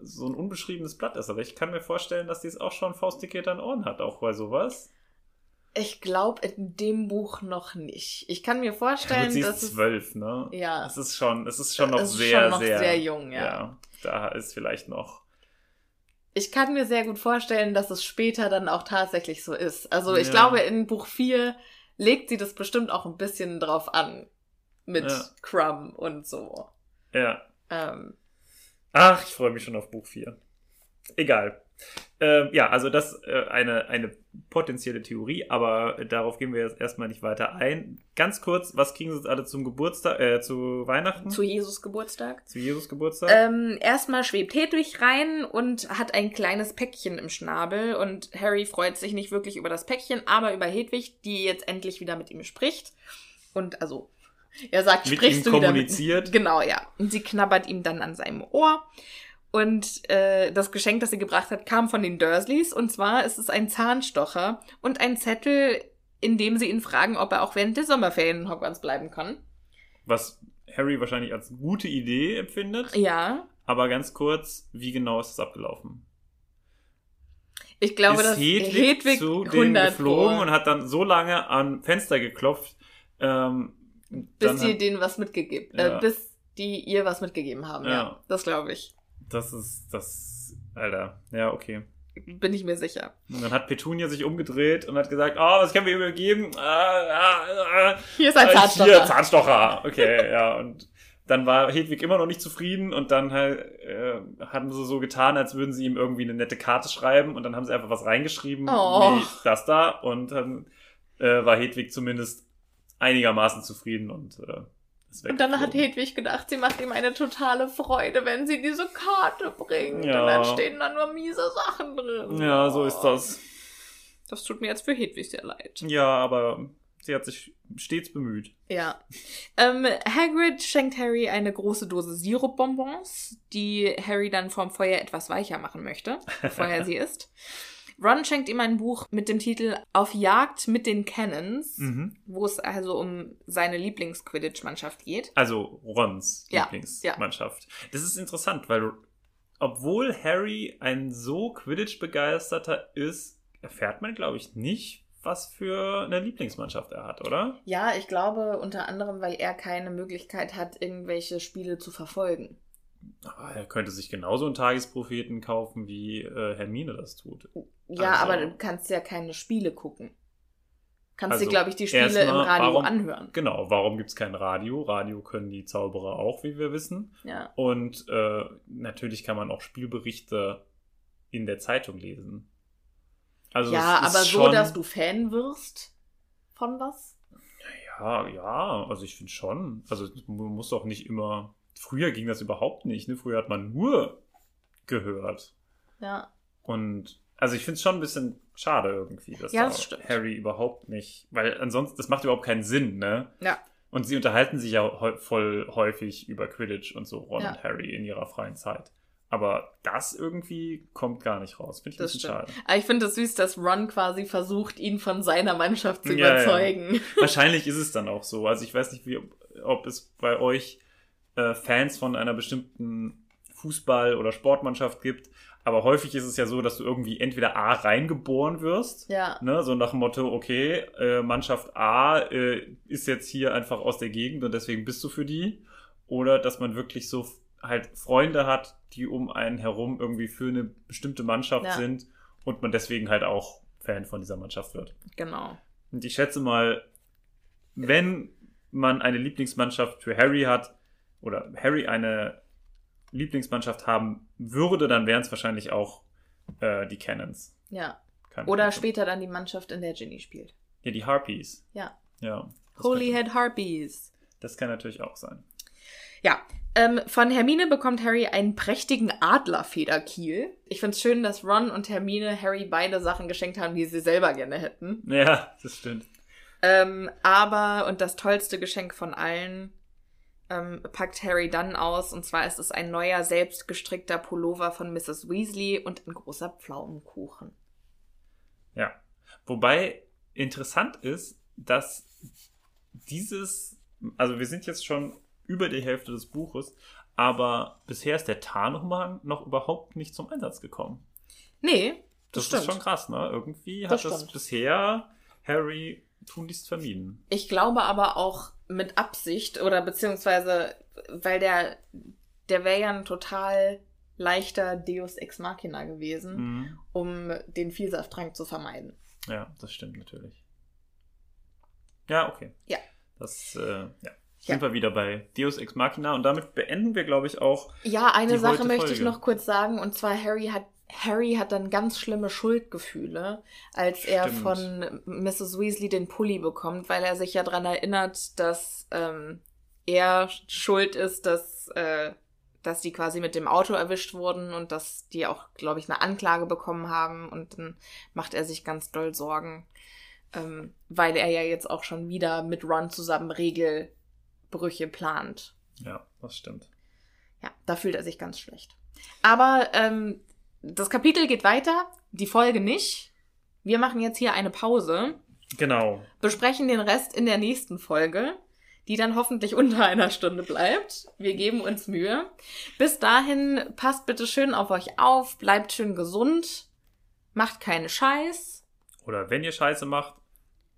so ein unbeschriebenes Blatt ist, aber ich kann mir vorstellen, dass die es auch schon faustdick an Ohren hat, auch bei sowas. Ich glaube in dem Buch noch nicht. Ich kann mir Ja, gut, vorstellen, sie dass ist es zwölf, ne? Ja. Es ist schon, es ist schon noch Es ist sehr, schon noch sehr, sehr jung, ja. Ja, da ist vielleicht noch. Ich kann mir sehr gut vorstellen, dass es später dann auch tatsächlich so ist. Also ich Ja. glaube, in Buch 4 legt sie das bestimmt auch ein bisschen drauf an. Mit Ja. Crumb und so. Ja. Ähm, Ach, ich freue mich schon auf Buch 4. Egal. Ähm, ja, also das äh, eine, eine potenzielle Theorie, aber darauf gehen wir jetzt erstmal nicht weiter ein. Ganz kurz, was kriegen sie jetzt alle zum Geburtstag, äh, zu Weihnachten? zu Jesus Geburtstag. zu Jesus Geburtstag? Ähm, erstmal schwebt Hedwig rein und hat ein kleines Päckchen im Schnabel und Harry freut sich nicht wirklich über das Päckchen, aber über Hedwig, die jetzt endlich wieder mit ihm spricht. Und also, er sagt, Mit sprichst ihm du wieder kommuniziert. Mit genau, ja. Und sie knabbert ihm dann an seinem Ohr. Und äh, das Geschenk, das sie gebracht hat, kam von den Dursleys. Und zwar ist es ein Zahnstocher und ein Zettel, in dem sie ihn fragen, ob er auch während der Sommerferien in Hogwarts bleiben kann. was Harry wahrscheinlich als gute Idee empfindet. Ja, Aber ganz kurz, wie genau ist es abgelaufen? ich glaube, ist dass Hedwig, Hedwig zu denen 100 geflogen Pro, und hat dann so lange am Fenster geklopft, ähm, bis sie denen was mitgegeben, Ja. äh, bis die ihr was mitgegeben haben. Ja, Ja. das glaube ich. Das ist, das, Alter, ja, okay. Bin ich mir sicher. Und dann hat Petunia sich umgedreht und hat gesagt, oh, was können wir übergeben? Ah, ah, ah, Hier ist ein ah, Zahnstocher. Hier, Zahnstocher. Okay, ja, und dann war Hedwig immer noch nicht zufrieden und dann halt, äh, haben sie so getan, als würden sie ihm irgendwie eine nette Karte schreiben und dann haben sie einfach was reingeschrieben, Oh. wie das da und dann äh, war Hedwig zumindest einigermaßen zufrieden und äh, Und dann hat. Hedwig gedacht, sie macht ihm eine totale Freude, wenn sie diese Karte bringt. Ja. Und dann stehen da nur miese Sachen drin. Ja, so ist das. Das tut mir jetzt für Hedwig sehr leid. Ja, aber sie hat sich stets bemüht. Ja. Ähm, Hagrid schenkt Harry eine große Dose Sirupbonbons, die Harry dann vorm Feuer etwas weicher machen möchte, bevor er sie isst. Ron schenkt ihm ein Buch mit dem Titel Auf Jagd mit den Cannons, Mhm. wo es also um seine Lieblings-Quidditch-Mannschaft geht. Also Rons Ja, Lieblingsmannschaft. Das ist interessant, weil obwohl Harry ein so Quidditch-begeisterter ist, erfährt man, glaube ich, nicht, was für eine Lieblingsmannschaft er hat, oder? Ja, ich glaube unter anderem, weil er keine Möglichkeit hat, irgendwelche Spiele zu verfolgen. Aber er könnte sich genauso einen Tagespropheten kaufen, wie äh, Hermine das tut. Ja, Also- aber du kannst ja keine Spiele gucken. Kannst Also, dir, glaube ich, die Spiele im erstmal, Radio warum- anhören. Genau, warum gibt es kein Radio? Radio können die Zauberer auch, wie wir wissen. Ja. Und äh, natürlich kann man auch Spielberichte in der Zeitung lesen. Also ja, aber so, schon- dass du Fan wirst von was? Ja, ja, also ich finde schon. Also man muss doch nicht immer. Früher ging das überhaupt nicht. Ne? Früher hat man nur gehört. Ja. Und also ich finde es schon ein bisschen schade irgendwie, dass Ja, da das stimmt. Harry überhaupt nicht. Weil ansonsten, das macht überhaupt keinen Sinn, ne? Ja. Und sie unterhalten sich ja voll häufig über Quidditch und so, Ron Ja. und Harry in ihrer freien Zeit. Aber das irgendwie kommt gar nicht raus. Finde ich ein Das bisschen stimmt. schade. Aber ich finde es süß, dass Ron quasi versucht, ihn von seiner Mannschaft zu Ja, ja. überzeugen. Wahrscheinlich ist es dann auch so. Also ich weiß nicht, wie, ob es bei euch äh, Fans von einer bestimmten Fußball- oder Sportmannschaft gibt. Aber häufig ist es ja so, dass du irgendwie entweder A reingeboren wirst. Ja. Ne, so nach dem Motto, okay, äh, Mannschaft A äh, ist jetzt hier einfach aus der Gegend und deswegen bist du für die. Oder dass man wirklich so halt Freunde hat, die um einen herum irgendwie für eine bestimmte Mannschaft Ja. sind und man deswegen halt auch Fan von dieser Mannschaft wird. Genau. Und ich schätze mal, wenn man eine Lieblingsmannschaft für Harry hat oder Harry eine Lieblingsmannschaft haben würde, dann wären es wahrscheinlich auch äh, die Cannons. Ja. Kann- Oder später dann die Mannschaft, in der Ginny spielt. Ja, die Harpies. Ja. Ja. Das Holy kann, Head Harpies. das kann natürlich auch sein. Ja, ähm, von Hermine bekommt Harry einen prächtigen Adlerfederkiel. Ich find's schön, dass Ron und Hermine Harry beide Sachen geschenkt haben, die sie selber gerne hätten. Ja, das stimmt. Ähm, aber, und das tollste Geschenk von allen, ähm, packt Harry dann aus. Und zwar ist es ein neuer, selbstgestrickter Pullover von Mrs. Weasley und ein großer Pflaumenkuchen. Ja. Wobei interessant ist, dass dieses, also wir sind jetzt schon über die Hälfte des Buches, aber bisher ist der Tarnumhang noch überhaupt nicht zum Einsatz gekommen. Nee, Das, das, ist schon krass, ne? Irgendwie Das hat das stimmt. bisher Harry tunlichst vermieden. Ich glaube aber auch mit Absicht oder beziehungsweise, weil der, der wäre ja ein total leichter Deus Ex Machina gewesen, Mhm. um den Vielsafttrank zu vermeiden. Ja, das stimmt natürlich. Ja, okay. Ja. Das, äh, ja. Ja. Sind wir wieder bei Deus Ex Machina und damit beenden wir, glaube ich, auch. Ja, eine Sache möchte ich Folge. noch kurz sagen, und zwar Harry hat Harry hat dann ganz schlimme Schuldgefühle, als er Stimmt. von Mrs. Weasley den Pulli bekommt, weil er sich ja dran erinnert, dass ähm, er schuld ist, dass, äh, dass die quasi mit dem Auto erwischt wurden und dass die auch, glaube ich, eine Anklage bekommen haben. Und dann macht er sich ganz doll Sorgen, ähm, weil er ja jetzt auch schon wieder mit Ron zusammen Regelbrüche plant. Ja, das stimmt. Ja, da fühlt er sich ganz schlecht. Aber ähm, das Kapitel geht weiter, die Folge nicht. Wir machen jetzt hier eine Pause, Genau. besprechen den Rest in der nächsten Folge, die dann hoffentlich unter einer Stunde bleibt. Wir geben uns Mühe. Bis dahin, passt bitte schön auf euch auf, bleibt schön gesund, macht keinen Scheiß. Oder wenn ihr Scheiße macht,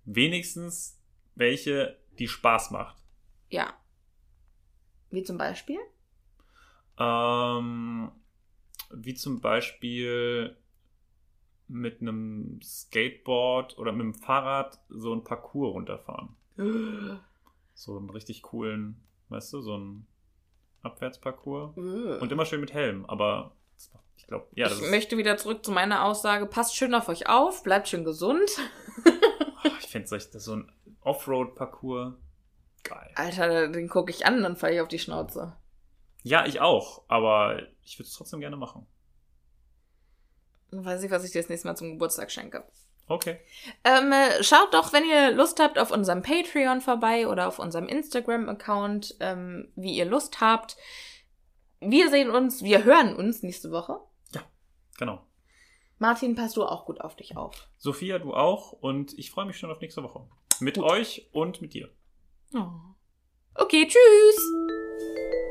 wenigstens welche, die Spaß macht. Ja. Wie zum Beispiel? Ähm, wie zum Beispiel mit einem Skateboard oder mit dem Fahrrad so ein Parcours runterfahren. So einen richtig coolen, weißt du, so einen Abwärtsparcours. Und immer schön mit Helm, aber ich glaube, ja, das ich möchte wieder zurück zu meiner Aussage. Passt schön auf euch auf, bleibt schön gesund. ich finde so ein Offroad-Parcours geil. Alter, den gucke ich an, dann falle ich auf die Schnauze. Ja, ich auch, aber ich würde es trotzdem gerne machen. Dann weiß ich, was ich dir das nächste Mal zum Geburtstag schenke. Okay. Ähm, äh, schaut doch, wenn ihr Lust habt, auf unserem Patreon vorbei oder auf unserem Instagram-Account, ähm, wie ihr Lust habt. Wir sehen uns, wir hören uns nächste Woche. Genau. Martin, passt du auch gut auf dich auf. Sophia, du auch und ich freue mich schon auf nächste Woche. Mit euch und mit dir. Oh. Okay, tschüss.